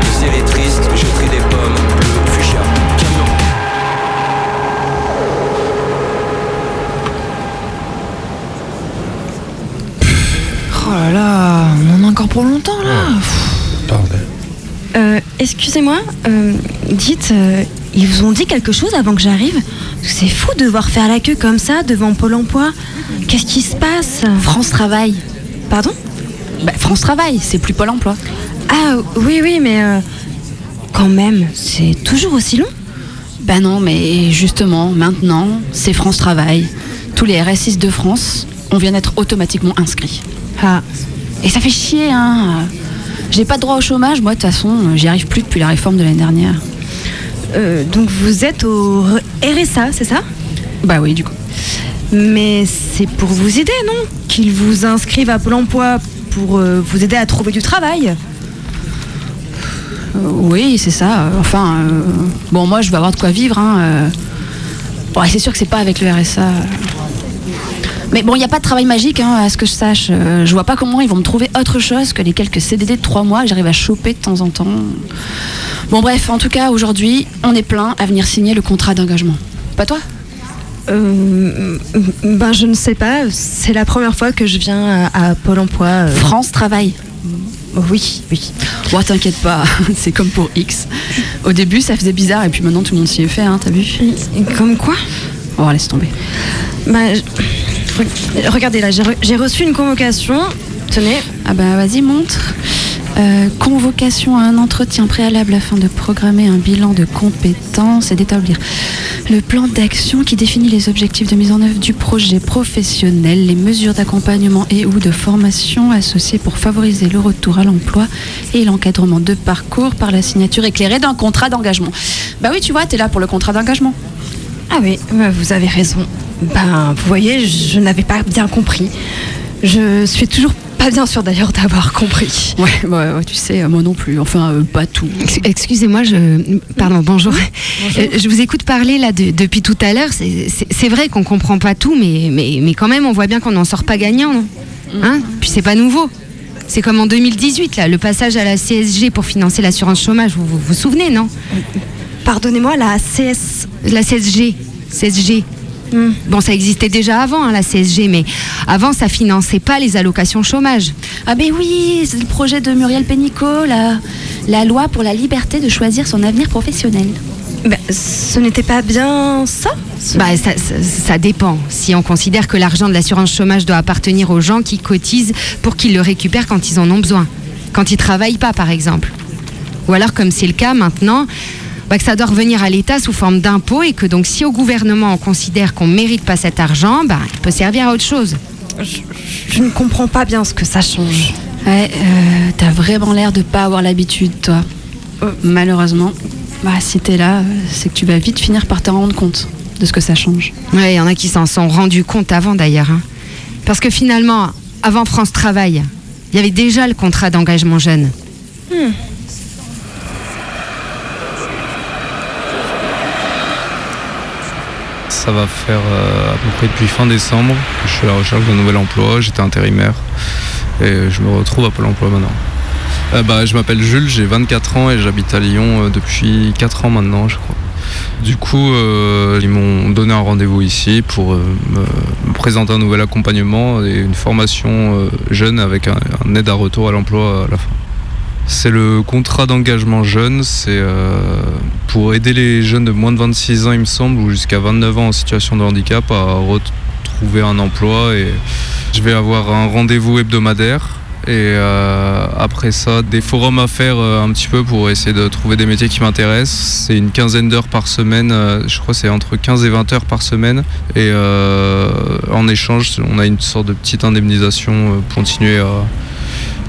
Le ciel est triste, je trie des pommes. Bleu fuchsia. Oh là là, on en a encore pour longtemps là. Euh, Excusez-moi, euh, dites, euh, ils vous ont dit quelque chose avant que j'arrive C'est fou de devoir faire la queue comme ça devant Pôle emploi. Qu'est-ce qui se passe France Travail. Pardon Bah, France Travail, c'est plus Pôle emploi. Ah oui, oui, mais euh, quand même, c'est toujours aussi long Bah non, mais justement, maintenant, c'est France Travail. Tous les RSIs de France, on vient d'être automatiquement inscrits. Ah. Et ça fait chier, hein. J'ai pas de droit au chômage, moi, de toute façon, j'y arrive plus depuis la réforme de l'année dernière. Euh, donc vous êtes au RSA, c'est ça? Bah oui, du coup. Mais c'est pour vous aider, non? Qu'ils vous inscrivent à Pôle emploi pour euh, vous aider à trouver du travail? Euh, oui, c'est ça. Enfin, bon, moi, je vais avoir de quoi vivre. Hein. Bon, c'est sûr que c'est pas avec le RSA. Mais bon, il n'y a pas de travail magique, hein, à ce que je sache. Euh, je vois pas comment ils vont me trouver autre chose que les quelques CDD de trois mois que j'arrive à choper de temps en temps. Bon, bref, en tout cas, aujourd'hui, on est plein à venir signer le contrat d'engagement. Pas toi? Euh, ben je ne sais pas, c'est la première fois que je viens à, à Pôle emploi. euh. France Travail. Oui, oui. Bon, t'inquiète pas, c'est comme pour X. Au début, ça faisait bizarre, et puis maintenant, tout le monde s'y est fait, hein, t'as vu? Comme quoi? Oh, laisse tomber. Ben, je- re- regardez là, j'ai re- j'ai reçu une convocation. Tenez. Ah bah vas-y, montre. Euh, convocation à un entretien préalable afin de programmer un bilan de compétences et d'établir le plan d'action qui définit les objectifs de mise en œuvre du projet professionnel, les mesures d'accompagnement et ou de formation associées pour favoriser le retour à l'emploi et l'encadrement de parcours par la signature éclairée d'un contrat d'engagement. Bah oui, tu vois, t'es là pour le contrat d'engagement. Ah oui, ben, vous avez raison. Ben, vous voyez, je n'avais pas bien compris. Je suis toujours pas bien sûre d'ailleurs d'avoir compris. Ouais, ouais, tu sais, moi non plus. Enfin, euh, pas tout. Ex- Excusez-moi, je. Pardon, bonjour. Euh, je vous écoute parler là de- depuis tout à l'heure. C'est- vrai qu'on comprend pas tout, mais, mais, mais quand même, on voit bien qu'on n'en sort pas gagnant. non? Hein? Puis c'est pas nouveau. C'est comme en 2018, là, le passage à la CSG pour financer l'assurance chômage. Vous vous, vous souvenez, non? Pardonnez-moi, la CS. La CSG. CSG. Bon, ça existait déjà avant, hein, la CSG, mais avant, ça finançait pas les allocations chômage. Ah ben oui, c'est le projet de Muriel Pénicaud, la, la loi pour la liberté de choisir son avenir professionnel. Ben, ce n'était pas bien ça? Bah, ça, ça- ça dépend. Si on considère que l'argent de l'assurance chômage doit appartenir aux gens qui cotisent pour qu'ils le récupèrent quand ils en ont besoin. Quand ils travaillent pas, par exemple. Ou alors, comme c'est le cas maintenant, bah, que ça doit revenir à l'État sous forme d'impôt et que donc si au gouvernement on considère qu'on mérite pas cet argent, bah, il peut servir à autre chose. Je ne comprends pas bien ce que ça change. Ouais, euh, t'as vraiment l'air de pas avoir l'habitude, toi. Malheureusement, bah, si t'es là, euh, c'est que tu vas vite finir par te rendre compte de ce que ça change. Ouais, il y en a qui s'en sont rendus compte avant d'ailleurs. hein. Parce que finalement, avant France Travail, il y avait déjà le contrat d'engagement jeune. Hmm. Ça va faire euh, à peu près depuis fin décembre que je suis à la recherche d'un nouvel emploi. J'étais intérimaire et je me retrouve à Pôle emploi maintenant. Euh, bah, je m'appelle Jules, j'ai 24 ans et j'habite à Lyon euh, depuis 4 ans maintenant, je crois. Du coup, ils m'ont donné un rendez-vous ici pour me, présenter un nouvel accompagnement et une formation jeune avec un aide à retour à l'emploi à la fin. C'est le contrat d'engagement jeune, c'est euh, pour aider les jeunes de moins de 26 ans, il me semble, ou jusqu'à 29 ans en situation de handicap à retrouver un emploi. Je vais avoir un rendez-vous hebdomadaire. Et euh, après ça, des forums à faire euh, un petit peu pour essayer de trouver des métiers qui m'intéressent. C'est une quinzaine d'heures par semaine, je crois c'est entre 15 et 20 heures par semaine. Et en échange, on a une sorte de petite indemnisation pour continuer à,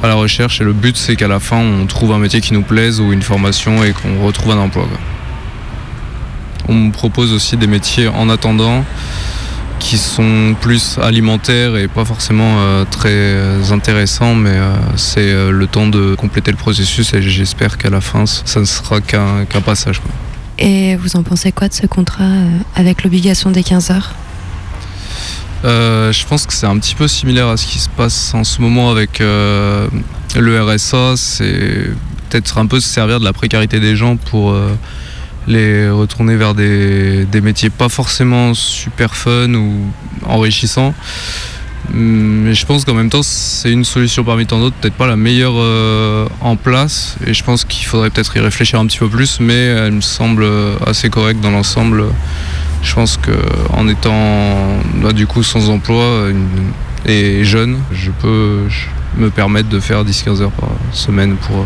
à la recherche et le but c'est qu'à la fin on trouve un métier qui nous plaise ou une formation et qu'on retrouve un emploi. On me propose aussi des métiers en attendant qui sont plus alimentaires et pas forcément euh, très intéressants mais euh, c'est euh, le temps de compléter le processus et j'espère qu'à la fin ça ne sera qu'un passage. quoi. Et vous en pensez quoi de ce contrat euh, avec l'obligation des 15 heures? Euh, je pense que c'est un petit peu similaire à ce qui se passe en ce moment avec euh, le RSA. C'est peut-être un peu se servir de la précarité des gens pour euh, les retourner vers des, métiers pas forcément super fun ou enrichissants. Hum, Mais je pense qu'en même temps, c'est une solution parmi tant d'autres, peut-être pas la meilleure en place. Et je pense qu'il faudrait peut-être y réfléchir un petit peu plus, mais elle me semble assez correcte dans l'ensemble. Je pense qu'en étant là, du coup sans emploi une- et jeune, je peux je- me permettre de faire 10-15 heures par semaine pour,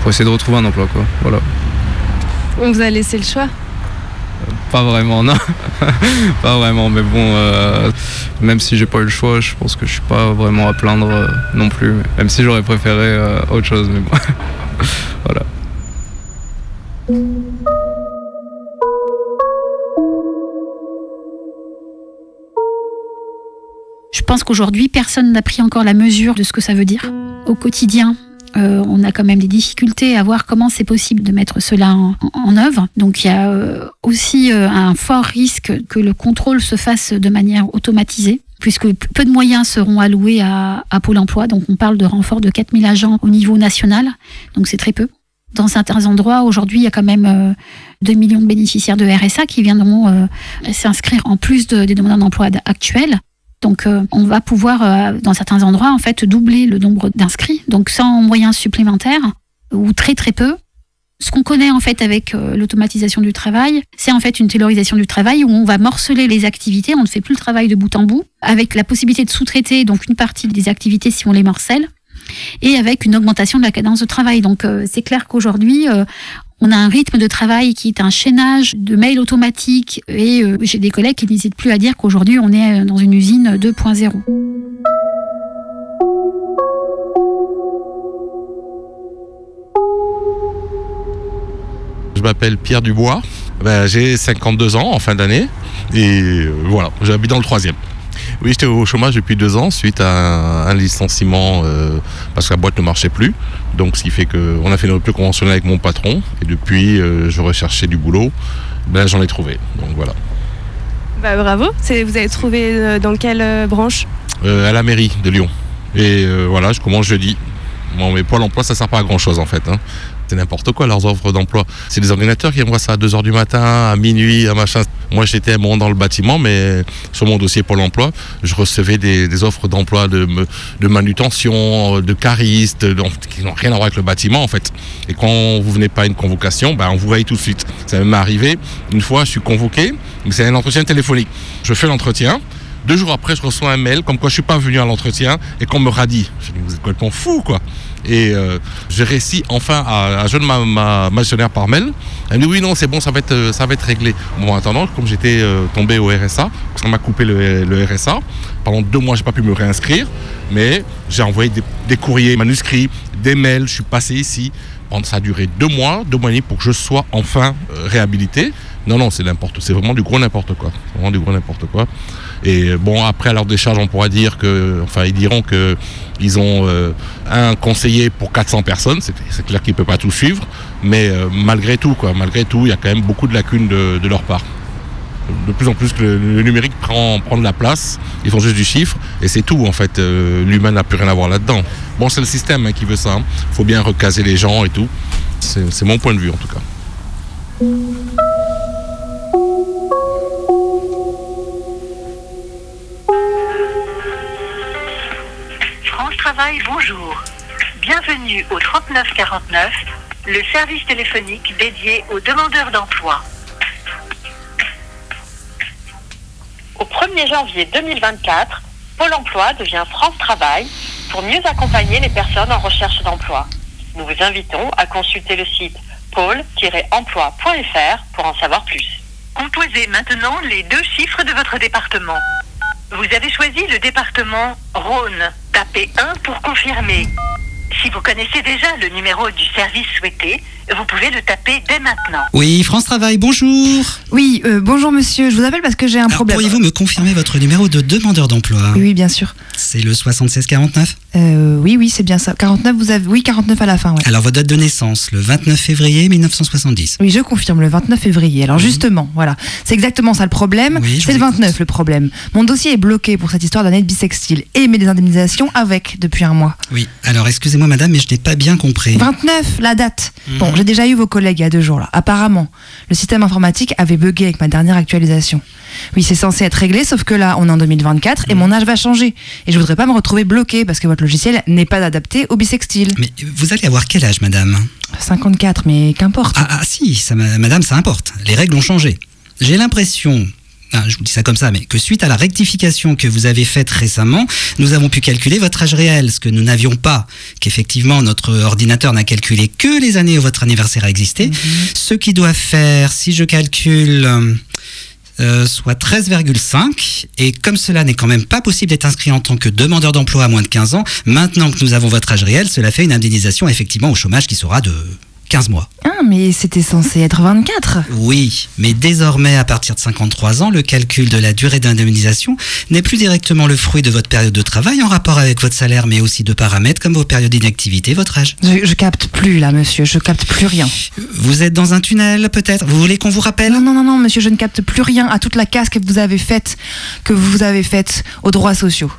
pour essayer de retrouver un emploi. Quoi. Voilà. On vous a laissé le choix? Pas vraiment, non. pas vraiment, mais bon, euh, même si j'ai pas eu le choix, je pense que je suis pas vraiment à plaindre euh, non plus. Même si j'aurais préféré euh, autre chose, mais bon. voilà. Pense qu'aujourd'hui, personne n'a pris encore la mesure de ce que ça veut dire. Au quotidien, euh, on a quand même des difficultés à voir comment c'est possible de mettre cela en, œuvre. Donc il y a euh, aussi euh, un fort risque que le contrôle se fasse de manière automatisée puisque peu de moyens seront alloués à, Pôle emploi. Donc on parle de renfort de 4000 agents au niveau national, donc c'est très peu. Dans certains endroits, aujourd'hui, il y a quand même euh, 2 millions de bénéficiaires de RSA qui viendront s'inscrire en plus de- des demandeurs d'emploi actuels. Donc, euh, on va pouvoir, euh, dans certains endroits, en fait, doubler le nombre d'inscrits, donc sans moyens supplémentaires ou très très peu. Ce qu'on connaît en fait avec euh, l'automatisation du travail, c'est en fait une taylorisation du travail où on va morceler les activités, on ne fait plus le travail de bout en bout, avec la possibilité de sous-traiter donc une partie des activités si on les morcelle, et avec une augmentation de la cadence de travail. Donc c'est clair qu'aujourd'hui, on a un rythme de travail qui est un chaînage de mails automatiques et euh, j'ai des collègues qui n'hésitent plus à dire qu'aujourd'hui on est euh, dans une usine 2.0. Je m'appelle Pierre Dubois. Ben, j'ai 52 ans en fin d'année. Et euh, voilà, j'habite dans le troisième. Oui, j'étais au chômage depuis deux ans suite à un, licenciement euh, parce que la boîte ne marchait plus. Donc, ce qui fait qu'on a fait une rupture conventionnelle avec mon patron. Et depuis, euh, je recherchais du boulot. Ben, j'en ai trouvé. Donc voilà. Bah, bravo. Vous avez trouvé euh, dans quelle branche? Euh, à la mairie de Lyon. Et voilà, je commence jeudi. Bon, mais Pôle emploi, ça sert pas à grand chose en fait. hein. C'est n'importe quoi leurs offres d'emploi. C'est des ordinateurs qui envoient ça à 2h du matin, à minuit, à machin. Moi j'étais dans le bâtiment, mais sur mon dossier Pôle emploi, je recevais des, offres d'emploi de, de manutention, de caristes, de- qui n'ont rien à voir avec le bâtiment en fait. Et quand vous venez pas à une convocation, ben, on vous voyait tout de suite. Ça m'est arrivé, une fois je suis convoqué, c'est un entretien téléphonique. Je fais l'entretien, deux jours après, je reçois un mail comme quoi je suis pas venu à l'entretien et qu'on me radie. Je dis, vous êtes complètement fou, quoi. Et euh, j'ai réussi enfin à, à joindre ma, par mail. Elle me dit oui, non, c'est bon, ça va être, euh, ça va être réglé. Bon, en attendant, comme j'étais euh, tombé au RSA, qu'on m'a coupé le, RSA, pendant deux mois, j'ai pas pu me réinscrire, mais j'ai envoyé des, des courriers manuscrits, des mails, je suis passé ici. Ça a duré deux mois, deux mois et demi pour que je sois enfin réhabilité. Non, non, c'est n'importe, c'est vraiment du gros n'importe quoi. Vraiment du gros n'importe quoi. Et bon, après, à leur décharge, on pourra dire que, enfin, ils diront que ils ont euh, un conseiller pour 400 personnes. C'est clair qu'ils ne peuvent pas tout suivre, mais euh, malgré tout, quoi, malgré tout, il y a quand même beaucoup de lacunes de, leur part. De plus en plus le, le numérique prend, prend de la place, ils font juste du chiffre, et c'est tout en fait. Euh, L'humain n'a plus rien à voir là-dedans. Bon, c'est le système hein, qui veut ça. Il faut bien recaser les gens et tout. C'est mon point de vue en tout cas. Bonjour. Bienvenue au 3949, le service téléphonique dédié aux demandeurs d'emploi. Au 1er janvier 2024, Pôle emploi devient France Travail pour mieux accompagner les personnes en recherche d'emploi. Nous vous invitons à consulter le site pôle-emploi.fr pour en savoir plus. Composez maintenant les deux chiffres de votre département. Vous avez choisi le département Rhône. Tapez 1 pour confirmer. Si vous connaissez déjà le numéro du service souhaité, vous pouvez le taper dès maintenant. Oui, France Travail, bonjour. Oui, euh, bonjour monsieur, je vous appelle parce que j'ai un Alors, problème. pourriez-vous me confirmer votre numéro de demandeur d'emploi? Oui, bien sûr. C'est le 7649 Euh, oui, oui, c'est bien ça. 49, vous avez. Oui, 49 à la fin, ouais. Alors, votre date de naissance, le 29 février 1970. Oui, je confirme, le 29 février. Alors justement, voilà, c'est exactement ça le problème. Oui, je c'est le vous 29 le problème. Mon dossier est bloqué pour cette histoire d'année bisextile et mes indemnisations avec depuis un mois. Oui, alors excusez-moi madame, mais je n'ai pas bien compris. 29, la date. Mhm. Bon, j'ai déjà eu vos collègues il y a deux jours là. Apparemment, le système informatique avait bugué avec ma dernière actualisation. Oui, c'est censé être réglé, sauf que là, on est en 2024 Mhm. et mon âge va changer. Et je voudrais pas me retrouver bloqué parce que votre logiciel n'est pas adapté au bisextile. Mais vous allez avoir quel âge madame? 54, mais qu'importe. Ah, ah, si, ça, madame, ça importe. Les règles ont changé. J'ai l'impression, ah, je vous dis ça comme ça, mais que suite à la rectification que vous avez faite récemment, nous avons pu calculer votre âge réel, ce que nous n'avions pas, qu'effectivement notre ordinateur n'a calculé que les années où votre anniversaire a existé, ce qui doit faire, si je calcule... euh, euh, soit 13,5 et comme cela n'est quand même pas possible d'être inscrit en tant que demandeur d'emploi à moins de 15 ans, maintenant que nous avons votre âge réel, cela fait une indemnisation effectivement au chômage qui sera de 15 mois. Ah, mais c'était censé être 24. Oui, mais désormais, à partir de 53 ans, le calcul de la durée d'indemnisation n'est plus directement le fruit de votre période de travail en rapport avec votre salaire, mais aussi de paramètres comme vos périodes d'inactivité, votre âge. Je, je capte plus là, monsieur, je capte plus rien. Vous êtes dans un tunnel, peut-être? Vous voulez qu'on vous rappelle? Non, non, non, non, monsieur, je ne capte plus rien à toute la casse que vous avez faite, que vous avez faite aux droits sociaux.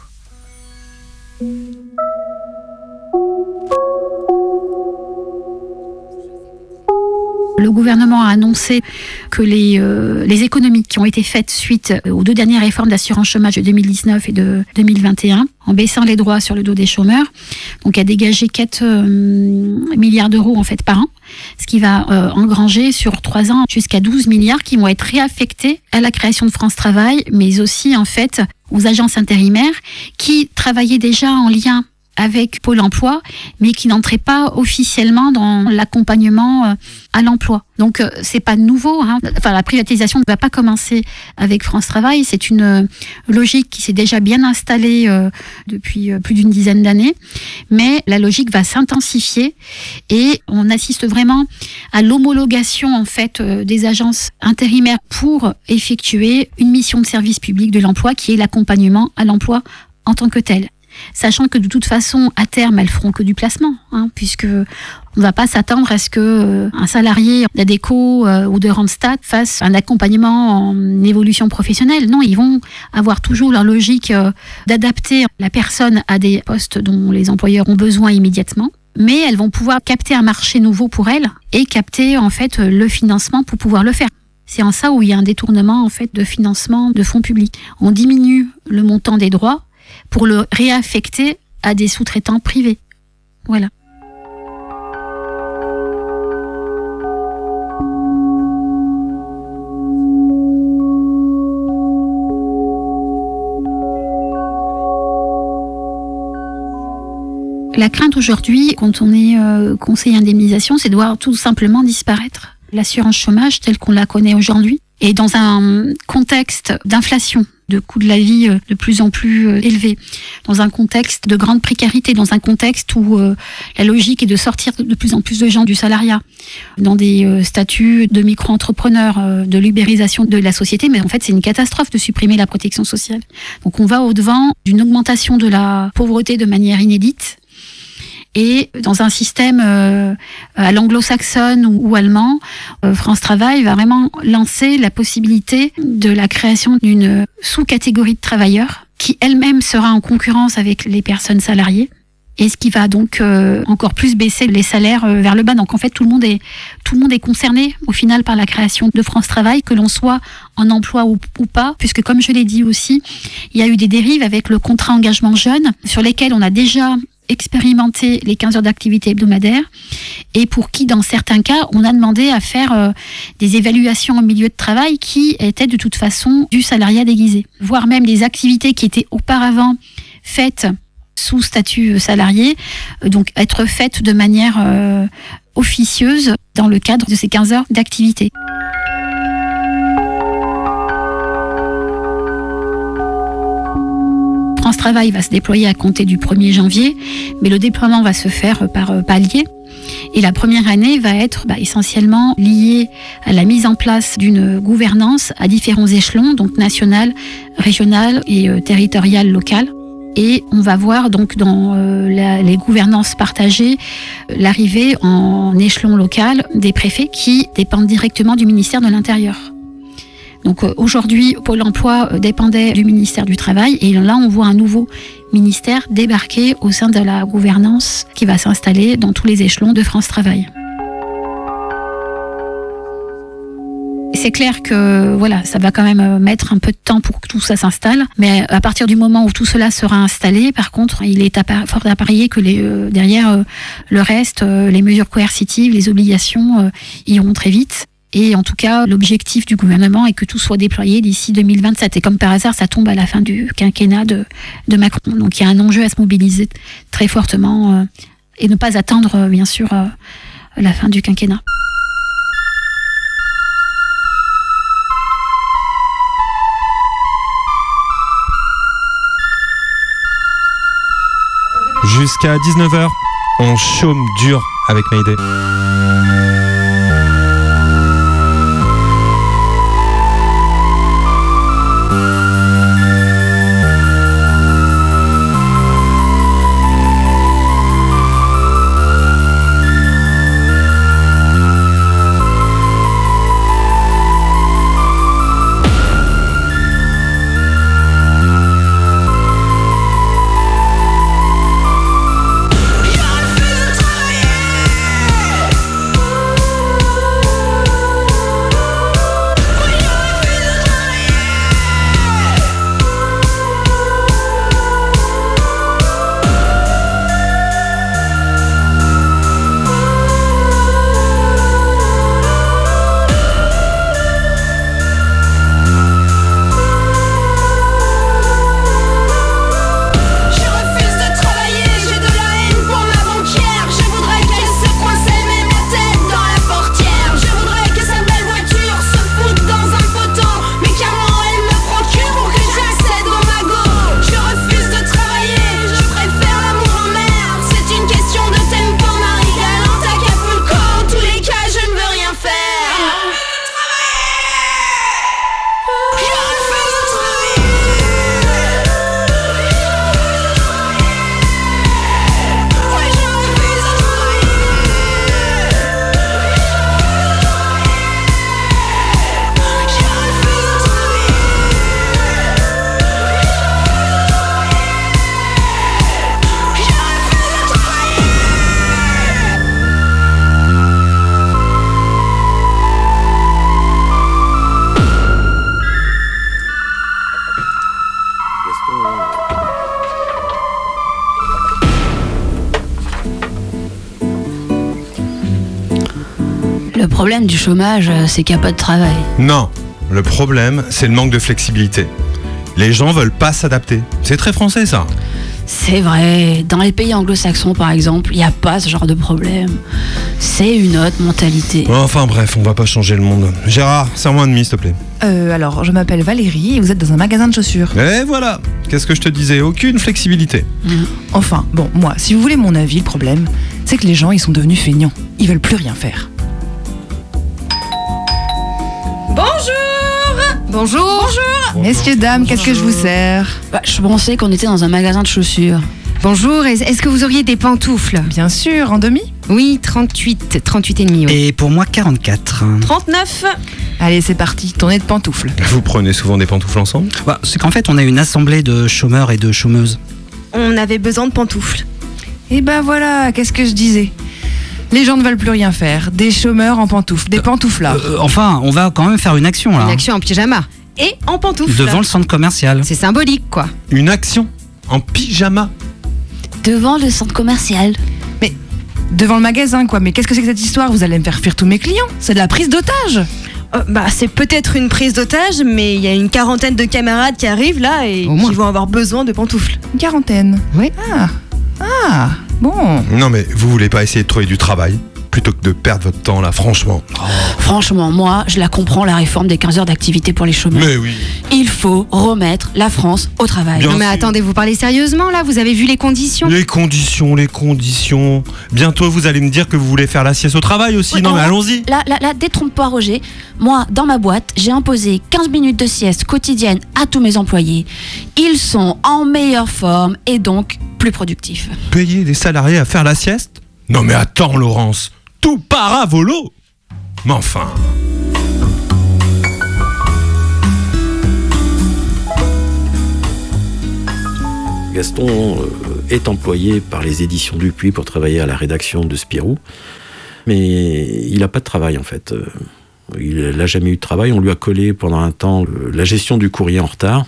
Le gouvernement a annoncé que les, euh, les économies qui ont été faites suite aux deux dernières réformes d'assurance chômage de 2019 et de 2021, en baissant les droits sur le dos des chômeurs, donc a dégagé 4 euh, milliards d'euros en fait par an, ce qui va euh, engranger sur trois ans jusqu'à 12 milliards qui vont être réaffectés à la création de France Travail, mais aussi en fait aux agences intérimaires qui travaillaient déjà en lien avec Pôle emploi, mais qui n'entrait pas officiellement dans l'accompagnement euh, à l'emploi. Donc euh, c'est pas nouveau. Hein. Enfin, la privatisation ne va pas commencer avec France Travail. C'est une euh, logique qui s'est déjà bien installée euh, depuis plus d'une dizaine d'années, mais la logique va s'intensifier et on assiste vraiment à l'homologation en fait des agences intérimaires pour effectuer une mission de service public de l'emploi qui est l'accompagnement à l'emploi en tant que tel. Sachant que de toute façon, à terme, elles feront que du placement, hein, puisque on ne va pas s'attendre à ce que euh, un salarié d'Adeco euh, ou de Randstad fasse un accompagnement en évolution professionnelle. Non, ils vont avoir toujours leur logique euh, d'adapter la personne à des postes dont les employeurs ont besoin immédiatement. Mais elles vont pouvoir capter un marché nouveau pour elles et capter en fait le financement pour pouvoir le faire. C'est en ça où il y a un détournement en fait de financement de fonds publics. On diminue le montant des droits pour le réaffecter à des sous-traitants privés. Voilà. La crainte aujourd'hui, quand on est euh, conseiller indemnisation, c'est de voir tout simplement disparaître l'assurance chômage telle qu'on la connaît aujourd'hui. Et dans un contexte d'inflation, de coût de la vie euh, de plus en plus euh, élevé, dans un contexte de grande précarité, dans un contexte où euh, la logique est de sortir de plus en plus de gens du salariat, dans des statuts de micro-entrepreneurs, de libérisation de la société, mais en fait c'est une catastrophe de supprimer la protection sociale. Donc on va au-devant d'une augmentation de la pauvreté de manière inédite. Et dans un système euh, à l'anglo-saxonne ou, allemand, euh, France Travail va vraiment lancer la possibilité de la création d'une sous-catégorie de travailleurs qui elle-même sera en concurrence avec les personnes salariées. Et ce qui va donc euh, encore plus baisser les salaires euh, vers le bas. Donc en fait, tout le monde est tout le monde est concerné au final par la création de France Travail, que l'on soit en emploi ou, ou pas, puisque comme je l'ai dit aussi, il y a eu des dérives avec le contrat engagement jeune, sur lesquels on a déjà expérimenté les 15 heures d'activité hebdomadaire. Et pour qui, dans certains cas, on a demandé à faire euh, des évaluations au milieu de travail qui étaient de toute façon du salariat déguisé, voire même des activités qui étaient auparavant faites sous statut salarié, euh, donc être faites de manière euh, officieuse dans le cadre de ces 15 heures d'activité. Travail va se déployer à compter du 1er janvier, mais le déploiement va se faire par euh, palier. Et la première année va être bah, essentiellement liée à la mise en place d'une gouvernance à différents échelons, donc national, régional et euh, territorial, local. Et on va voir donc dans euh, les gouvernances partagées l'arrivée en échelon local des préfets qui dépendent directement du ministère de l'Intérieur. Donc euh, aujourd'hui, Pôle emploi euh, dépendait du ministère du Travail et là on voit un nouveau ministère débarquer au sein de la gouvernance qui va s'installer dans tous les échelons de France Travail. C'est clair que voilà, ça va quand même euh, mettre un peu de temps pour que tout ça s'installe, mais à partir du moment où tout cela sera installé, par contre, il est fort à parier que derrière le reste, les mesures coercitives, les obligations iront très vite. Et en tout cas, l'objectif du gouvernement est que tout soit déployé d'ici 2027. Et comme par hasard, ça tombe à la fin du quinquennat de, Macron. Donc il y a un enjeu à se mobiliser très fortement euh, et ne pas attendre, euh, bien sûr, euh, la fin du quinquennat. Jusqu'à 19h, on chôme dur avec Mayday. Problème du chômage, euh, c'est qu'il n'y a pas de travail. Non, le problème, c'est le manque de flexibilité. Les gens veulent pas s'adapter. C'est très français ça. C'est vrai, dans les pays anglo-saxons par exemple, il n'y a pas ce genre de problème. C'est une autre mentalité. Enfin bref, on va pas changer le monde. Gérard, serre-moi un demi, s'il te plaît. Euh, alors, je m'appelle Valérie et vous êtes dans un magasin de chaussures. Et voilà Qu'est-ce que je te disais? Aucune flexibilité. Enfin, bon, moi, si vous voulez mon avis, le problème, c'est que les gens, ils sont devenus feignants. Ils veulent plus rien faire. Bonjour Bonjour Messieurs, dames, qu'est-ce que je vous sers Bah, je pensais qu'on était dans un magasin de chaussures. Bonjour, est- est-ce que vous auriez des pantoufles Bien sûr, en demi Oui, 38, 38 et demi. oui. Et pour moi, 44. 39 Allez, c'est parti, tournée de pantoufles. Vous prenez souvent des pantoufles ensemble? Bah, c'est qu'en fait, on a une assemblée de chômeurs et de chômeuses. On avait besoin de pantoufles. Et ben voilà, qu'est-ce que je disais? Les gens ne veulent plus rien faire. Des chômeurs en pantoufles, des pantouflards. Euh, enfin, on va quand même faire une action là. Une action en pyjama. Et en pantoufles. Devant le centre commercial. C'est symbolique, quoi. Une action En pyjama Devant le centre commercial. Mais devant le magasin, quoi. Mais qu'est-ce que c'est que cette histoire? Vous allez me faire fuir tous mes clients. C'est de la prise d'otage. Euh, bah, c'est peut-être une prise d'otage, mais il y a une quarantaine de camarades qui arrivent là et qui vont avoir besoin de pantoufles. Une quarantaine. Oui. Ah. Ah. Bon. Non mais vous voulez pas essayer de trouver du travail plutôt que de perdre votre temps là, franchement. Franchement, moi, je la comprends, la réforme des 15 heures d'activité pour les chômeurs. Mais oui. Il faut remettre la France au travail. Bien non, mais sûr. attendez, vous parlez sérieusement là Vous avez vu les conditions Les conditions, les conditions. Bientôt vous allez me dire que vous voulez faire la sieste au travail aussi. non mais allons-y. Là, là, là, détrompe-toi, Roger. Moi, dans ma boîte, j'ai imposé 15 minutes de sieste quotidienne à tous mes employés. Ils sont en meilleure forme et donc plus productifs. Payer des salariés à faire la sieste? Non mais attends Laurence, tout part à volo. Mais enfin. Gaston euh, est employé par les éditions Dupuis pour travailler à la rédaction de Spirou, mais il n'a pas de travail en fait. Euh, Il n'a jamais eu de travail. On lui a collé pendant un temps euh, la gestion du courrier en retard.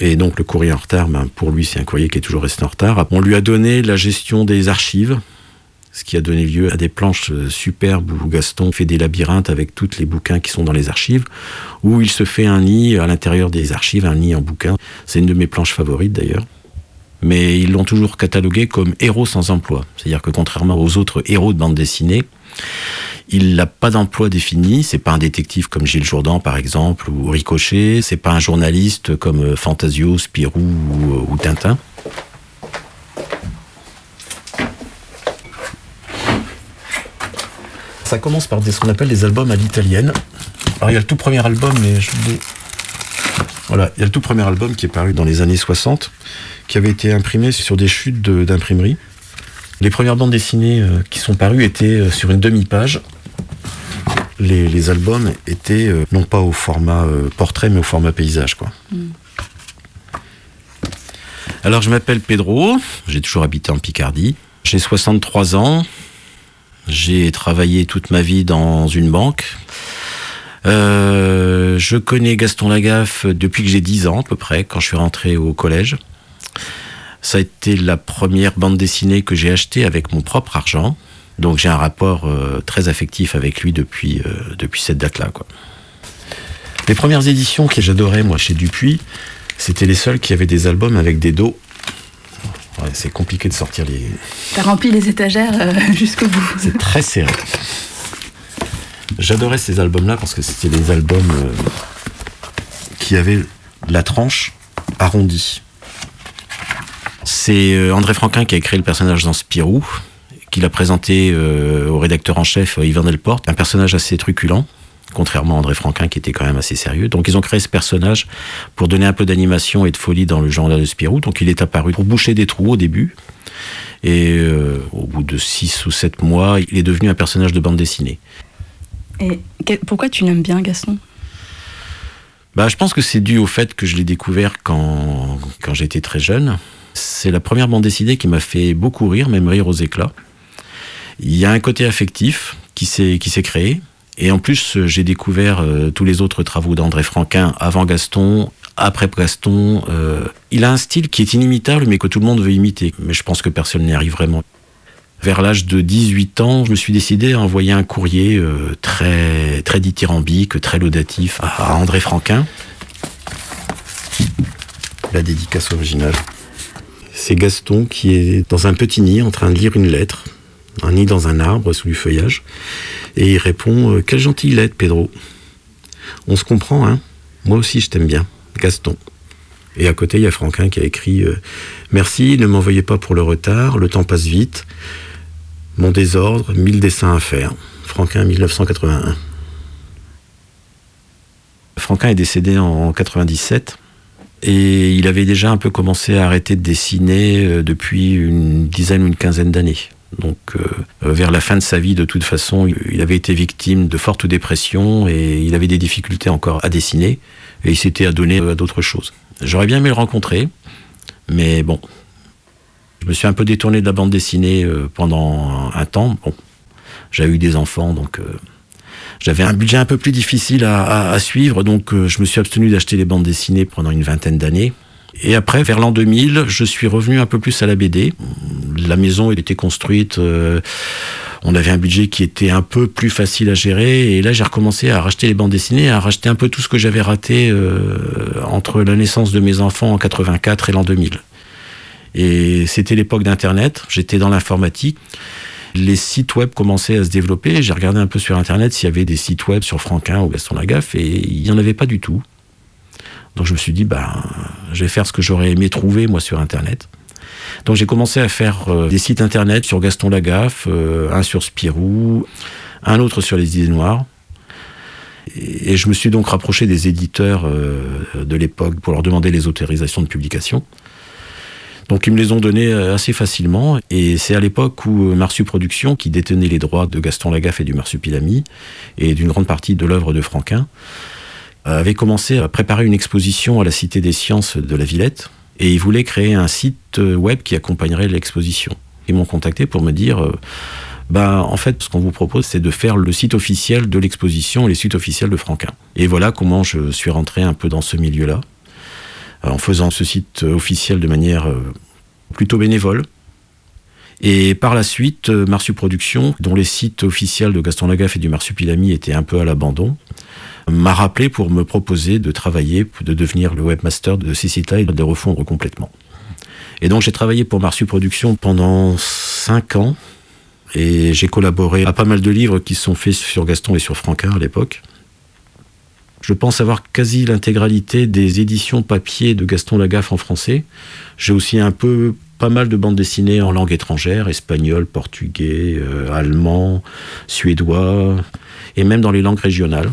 Et donc le courrier en retard, ben, pour lui, c'est un courrier qui est toujours resté en retard. On lui a donné la gestion des archives, ce qui a donné lieu à des planches euh, superbes où Gaston fait des labyrinthes avec tous les bouquins qui sont dans les archives, où il se fait un nid à l'intérieur des archives, un nid en bouquin. C'est une de mes planches favorites d'ailleurs. Mais ils l'ont toujours catalogué comme héros sans emploi. C'est-à-dire que contrairement aux autres héros de bande dessinée, il n'a pas d'emploi défini. C'est pas un détective comme Gilles Jourdan, par exemple, ou Ricochet. C'est pas un journaliste comme euh, Fantasio, Spirou ou, ou Tintin. Ça commence par des- ce qu'on appelle des albums à l'italienne. Alors il y a le tout premier album, mais je l'ai. Voilà, il y a le tout premier album qui est paru dans les années 60, qui avait été imprimé sur des chutes de- d'imprimerie. Les premières bandes dessinées euh, qui sont parues étaient euh, sur une demi-page. Les, les albums étaient euh, non pas au format portrait, mais au format paysage, quoi. Alors je m'appelle Pedro, j'ai toujours habité en Picardie. J'ai 63 ans. J'ai travaillé toute ma vie dans une banque. Euh, je connais Gaston Lagaffe depuis que j'ai 10 ans à peu près, quand je suis rentré au collège. Ça a été la première bande dessinée que j'ai achetée avec mon propre argent. Donc j'ai un rapport euh, très affectif avec lui depuis, euh, depuis cette date-là. Les premières éditions que j'adorais, moi, chez Dupuis, c'était les seules qui avaient des albums avec des dos. Ouais, c'est compliqué de sortir les, T'as rempli les étagères euh, jusqu'au bout. c'est très serré. J'adorais ces albums-là parce que c'était des albums euh, qui avaient la tranche arrondie. C'est euh, André Franquin qui a créé le personnage dans Spirou, qu'il a présenté euh, au rédacteur en chef Yvan Delporte, un personnage assez truculent, contrairement à André Franquin qui était quand même assez sérieux. Donc ils ont créé ce personnage pour donner un peu d'animation et de folie dans le genre de Spirou. Donc il est apparu pour boucher des trous au début. Et euh, au bout de 6 ou 7 mois, il est devenu un personnage de bande dessinée. Et que- pourquoi tu l'aimes bien, Gaston? Bah, je pense que c'est dû au fait que je l'ai découvert quand, quand j'étais très jeune. C'est la première bande dessinée qui m'a fait beaucoup rire, même rire aux éclats. Il y a un côté affectif qui s'est qui s'est créé. Et en plus, euh, j'ai découvert euh, tous les autres travaux d'André Franquin avant Gaston, après Gaston. Euh, il a un style qui est inimitable, mais que tout le monde veut imiter. Mais je pense que personne n'y arrive vraiment. Vers l'âge de 18 ans, je me suis décidé à envoyer un courrier très, très dithyrambique, très laudatif à André Franquin. La dédicace originale. C'est Gaston qui est dans un petit nid en train de lire une lettre, un nid dans un arbre sous du feuillage, et il répond euh, Quelle gentille lettre, Pedro. On se comprend, hein Moi aussi, je t'aime bien, Gaston. Et à côté, il y a Franquin qui a écrit euh, Merci, ne m'envoyez pas pour le retard, le temps passe vite. Mon désordre, mille dessins à faire. Franquin, 1981. Franquin est décédé en 97 et il avait déjà un peu commencé à arrêter de dessiner euh, depuis une dizaine ou une quinzaine d'années. Donc euh, vers la fin de sa vie, de toute façon, il avait été victime de fortes dépressions et il avait des difficultés encore à dessiner et il s'était adonné à d'autres choses. J'aurais bien aimé le rencontrer, mais bon, je me suis un peu détourné de la bande dessinée euh, pendant un temps. Bon, j'avais eu des enfants, donc euh, j'avais un budget un peu plus difficile à, suivre, donc je me suis abstenu d'acheter les bandes dessinées pendant une vingtaine d'années. Et après, vers l'an 2000, je suis revenu un peu plus à la BD. La maison était construite, euh, on avait un budget qui était un peu plus facile à gérer, et là j'ai recommencé à racheter les bandes dessinées, à racheter un peu tout ce que j'avais raté euh, entre la naissance de mes enfants en 84 et l'an 2000. Et c'était l'époque d'Internet, j'étais dans l'informatique. Les sites web commençaient à se développer. J'ai regardé un peu sur Internet s'il y avait des sites web sur Franquin ou Gaston Lagaffe et il n'y en avait pas du tout. Donc je me suis dit, ben, je vais faire ce que j'aurais aimé trouver moi sur Internet. Donc j'ai commencé à faire euh, des sites Internet sur Gaston Lagaffe, euh, un sur Spirou, un autre sur les idées noires. Et, je me suis donc rapproché des éditeurs euh, de l'époque pour leur demander les autorisations de publication. Donc ils me les ont donnés euh, assez facilement. Et c'est à l'époque où Marsu Productions, qui détenait les droits de Gaston Lagaffe et du Marsupilami, et d'une grande partie de l'œuvre de Franquin, avait commencé à préparer une exposition à la Cité des Sciences de la Villette. Et ils voulaient créer un site euh, web qui accompagnerait l'exposition. Ils m'ont contacté pour me dire... euh, bah, en fait, ce qu'on vous propose, c'est de faire le site officiel de l'exposition et les sites officiels de Franquin. Et voilà comment je suis rentré un peu dans ce milieu-là, euh, en faisant ce site officiel de manière plutôt bénévole. Et par la suite, Marsu Productions, dont les sites officiels de Gaston Lagaffe et du Marsupilami étaient un peu à l'abandon, m'a rappelé pour me proposer de travailler, de devenir le webmaster de sites-là et de les refondre complètement. Et donc j'ai travaillé pour Marsu Productions pendant cinq ans et j'ai collaboré à pas mal de livres qui sont faits sur Gaston et sur Franquin à l'époque. Je pense avoir quasi l'intégralité des éditions papier de Gaston Lagaffe en français. J'ai aussi un peu pas mal de bandes dessinées en langue étrangère, espagnol, portugais, euh, allemand, suédois, et même dans les langues régionales.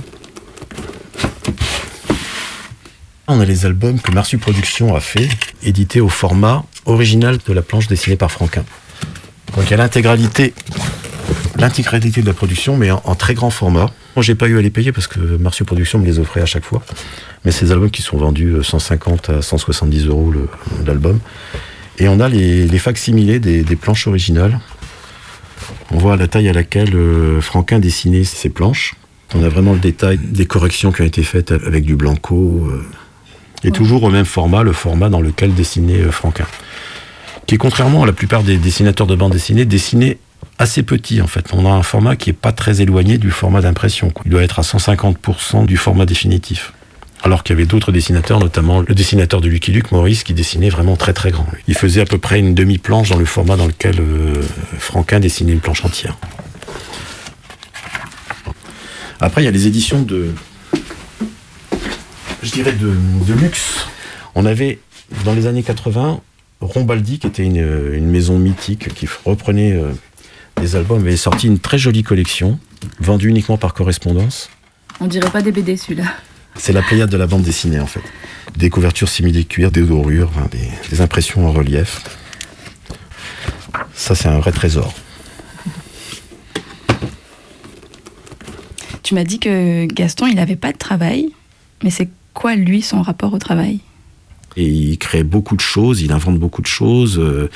On a les albums que Marsu Productions a fait, édités au format original de la planche dessinée par Franquin. Donc il y a l'intégralité, l'intégralité de la production, mais en, très grand format. Moi, j'ai pas eu à les payer parce que Marsu Productions me les offrait à chaque fois. Mais ces albums qui sont vendus euh, 150 à 170 euros l'album. Et on a les, facsimilés des, des planches originales. On voit la taille à laquelle euh, Franquin dessinait ses planches. On a vraiment le détail des corrections qui ont été faites avec du blanco. euh, et toujours au même format, le format dans lequel dessinait euh, Franquin. Qui est contrairement à la plupart des dessinateurs de bande dessinée, dessiné assez petit en fait. On a un format qui est pas très éloigné du format d'impression. Il doit être à 150% du format définitif. Alors qu'il y avait d'autres dessinateurs, notamment le dessinateur de Lucky Luke, Maurice, qui dessinait vraiment très très grand. Il faisait à peu près une demi-planche dans le format dans lequel euh, Franquin dessinait une planche entière. Après, il y a les éditions de, je dirais, de, de luxe. On avait, dans les années 80, Rombaldi, qui était une, une maison mythique qui reprenait euh, des albums, avait sorti une très jolie collection, vendue uniquement par correspondance. On dirait pas des BD celui-là. C'est la pléiade de la bande dessinée, en fait. Des couvertures simili-cuir, des dorures, des impressions en relief. Ça, c'est un vrai trésor. Tu m'as dit que Gaston, il n'avait pas de travail, mais c'est quoi lui son rapport au travail? Il crée beaucoup de choses, il invente beaucoup de choses euh,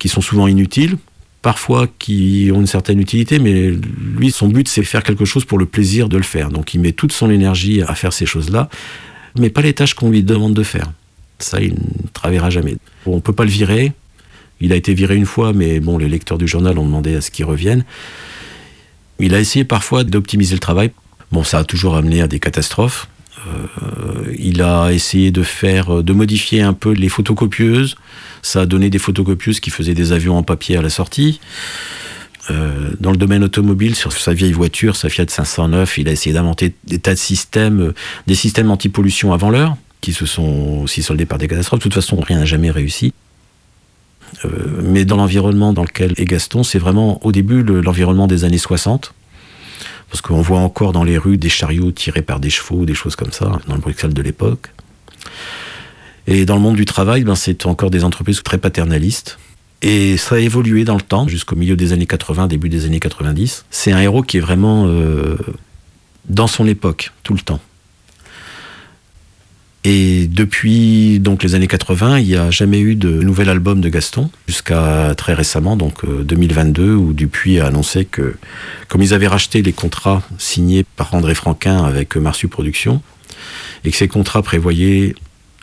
qui sont souvent inutiles, parfois qui ont une certaine utilité, mais lui, son but, c'est faire quelque chose pour le plaisir de le faire. Donc il met toute son énergie à faire ces choses-là, mais pas les tâches qu'on lui demande de faire. Ça, il ne travaillera jamais. On peut pas le virer. Il a été viré une fois, mais bon, les lecteurs du journal ont demandé à ce qu'il revienne. Il a essayé parfois d'optimiser le travail. Bon, ça a toujours amené à des catastrophes. Euh, il a essayé de faire, de modifier un peu les photocopieuses. Ça a donné des photocopieuses qui faisaient des avions en papier à la sortie. Euh, dans le domaine automobile, sur sa vieille voiture, sa Fiat 509, il a essayé d'inventer des tas de systèmes, euh, des systèmes anti-pollution avant l'heure, qui se sont aussi soldés par des catastrophes. De toute façon, rien n'a jamais réussi. Euh, mais dans l'environnement dans lequel est Gaston, c'est vraiment au début le- l'environnement des années 60. Parce qu'on voit encore dans les rues des chariots tirés par des chevaux, des choses comme ça, dans le Bruxelles de l'époque. Et dans le monde du travail, ben, c'est encore des entreprises très paternalistes. Et ça a évolué dans le temps, jusqu'au milieu des années 80, début des années 90. C'est un héros qui est vraiment euh, dans son époque, tout le temps. Et depuis donc les années 80, il n'y a jamais eu de nouvel album de Gaston, jusqu'à très récemment, donc euh, 2022, où Dupuis a annoncé que, comme ils avaient racheté les contrats signés par André Franquin avec euh, Marsu Productions, et que ces contrats prévoyaient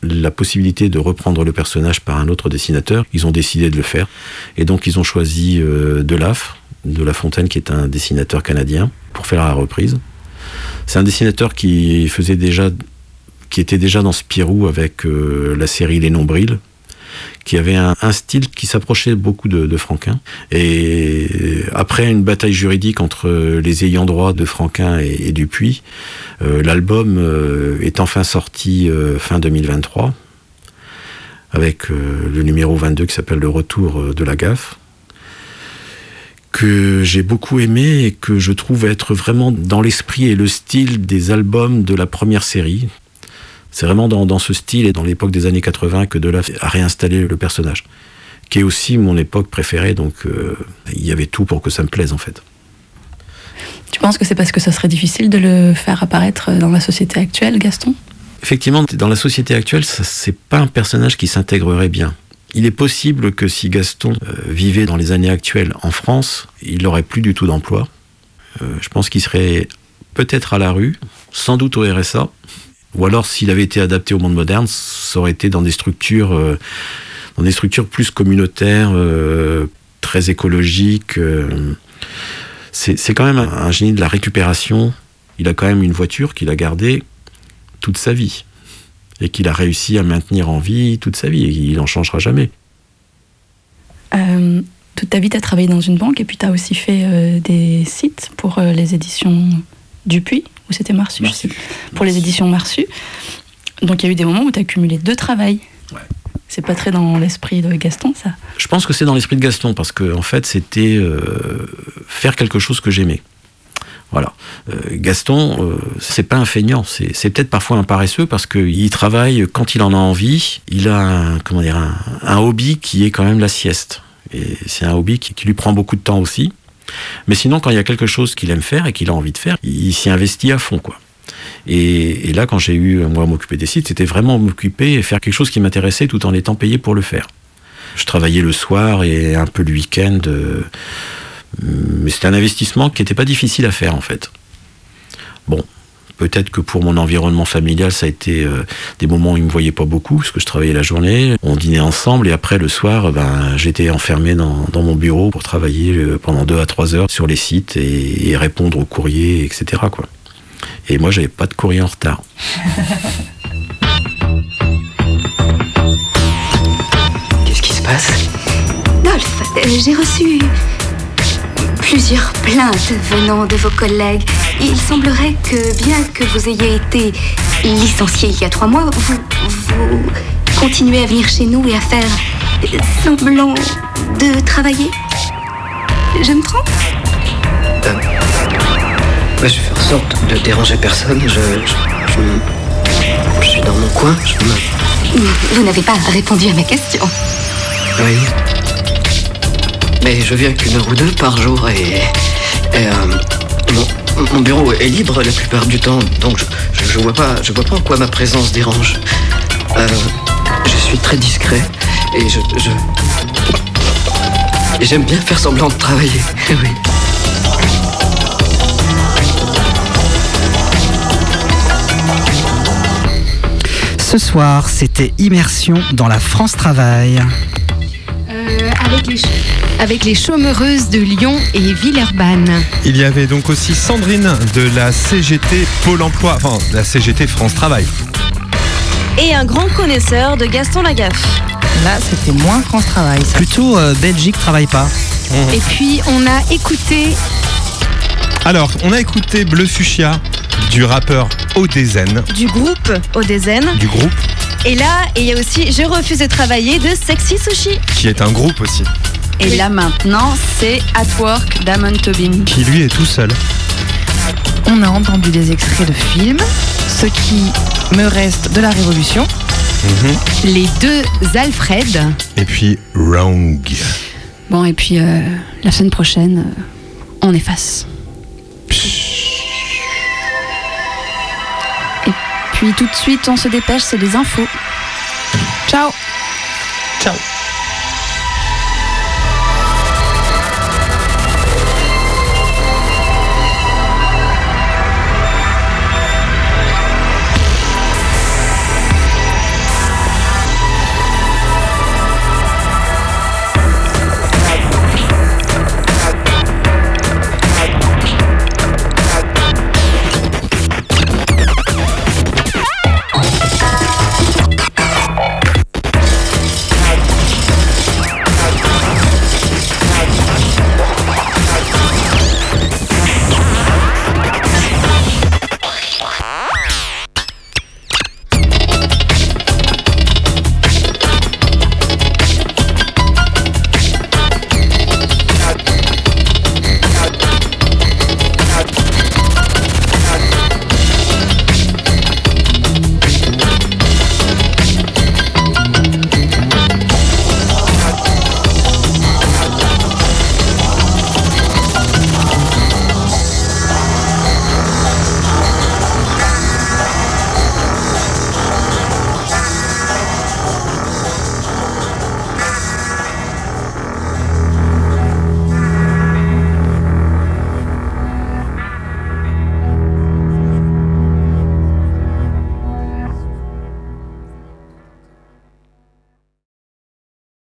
la possibilité de reprendre le personnage par un autre dessinateur, ils ont décidé de le faire. Et donc ils ont choisi euh, Delaf, de La Fontaine, qui est un dessinateur canadien, pour faire la reprise. C'est un dessinateur qui faisait déjà, qui était déjà dans Spirou avec euh, la série Les Nombrils, qui avait un, style qui s'approchait beaucoup de, Franquin. Et après une bataille juridique entre les ayants droit de Franquin et, Dupuis, euh, l'album euh, est enfin sorti fin 2023, avec le numéro 22 qui s'appelle Le Retour de la gaffe que j'ai beaucoup aimé et que je trouve être vraiment dans l'esprit et le style des albums de la première série. C'est vraiment dans, dans ce style et dans l'époque des années 80 que Delaf a réinstallé le personnage, qui est aussi mon époque préférée, donc euh, il y avait tout pour que ça me plaise en fait. Tu penses que c'est parce que ça serait difficile de le faire apparaître dans la société actuelle, Gaston? Effectivement, dans la société actuelle, c'est pas un personnage qui s'intégrerait bien. Il est possible que si Gaston euh, vivait dans les années actuelles en France, il n'aurait plus du tout d'emploi. Euh, je pense qu'il serait peut-être à la rue, sans doute au RSA, ou alors s'il avait été adapté au monde moderne, ça aurait été dans des structures, euh, dans des structures plus communautaires, euh, très écologiques. euh. c'est quand même un, génie de la récupération. Il a quand même une voiture qu'il a gardée toute sa vie et qu'il a réussi à maintenir en vie toute sa vie et il n'en changera jamais. Euh, Toute ta vie, tu as travaillé dans une banque et puis tu as aussi fait des sites pour les éditions Dupuis, ou c'était Marsu, je sais. Pour les éditions Marsu. Donc il y a eu des moments où tu as cumulé deux travails. C'est pas très dans l'esprit de Gaston, ça? Je pense que c'est dans l'esprit de Gaston parce que en fait c'était euh, faire quelque chose que j'aimais. Voilà. Euh, Gaston, euh, c'est pas un feignant, c'est c'est peut-être parfois un paresseux parce qu'il travaille quand il en a envie. Il a un, comment dire, un, un hobby qui est quand même la sieste. Et c'est un hobby qui, qui lui prend beaucoup de temps aussi. Mais sinon, quand il y a quelque chose qu'il aime faire et qu'il a envie de faire, il, s'y investit à fond, quoi. Et, et là, quand j'ai eu, moi, à m'occuper des sites, c'était vraiment m'occuper et faire quelque chose qui m'intéressait tout en étant payé pour le faire. Je travaillais le soir et un peu le week-end. euh, mais c'était un investissement qui n'était pas difficile à faire, en fait. Bon, peut-être que pour mon environnement familial, ça a été euh, des moments où ils me voyaient pas beaucoup, parce que je travaillais la journée, on dînait ensemble, et après, le soir, ben, j'étais enfermé dans, dans mon bureau pour travailler euh, pendant deux à trois heures sur les sites et, et répondre aux courriers, etc., quoi. Et moi, j'avais pas de courrier en retard. Qu'est-ce qui se passe? Dolph, euh, j'ai reçu plusieurs plaintes venant de vos collègues. Il semblerait que bien que vous ayez été licencié il y a trois mois, vous, vous continuez à venir chez nous et à faire semblant de travailler. Je me trompe? Bah, je fais en sorte de déranger personne. Je, je, je- je suis dans mon coin. Je me... Vous n'avez pas répondu à ma question. Oui. Mais je viens qu'une heure ou deux par jour et, et, euh, mon, mon bureau est libre la plupart du temps, donc je, je, je vois pas, je vois pas en quoi ma présence dérange. Euh, je suis très discret et je, je et j'aime bien faire semblant de travailler. Oui. Ce soir, c'était Immersion dans la France Travail. Euh, avec les avec les chômeureuses de Lyon et Villeurbanne. Il y avait donc aussi Sandrine de la CGT Pôle emploi, enfin la CGT France Travail. Et un grand connaisseur de Gaston Lagaffe. Là, c'était moins France Travail. ça. Plutôt euh, Belgique travaille pas. Et puis on a écouté Alors, on a écouté Bleu Fuchsia du rappeur Odezen, Du groupe Odezen. du groupe, Et là, il y a aussi Je refuse de travailler de Sexy Sushi. qui est un groupe aussi, Et là maintenant, c'est At Work d'Amon Tobin. qui lui est tout seul. On a entendu des extraits de films, ce qui me reste de la Révolution. Mhm. les deux Alfred. Et puis Wrong. Bon, et puis euh, la semaine prochaine, euh, on efface. Et puis tout de suite, on se dépêche, c'est les infos. Ciao Ciao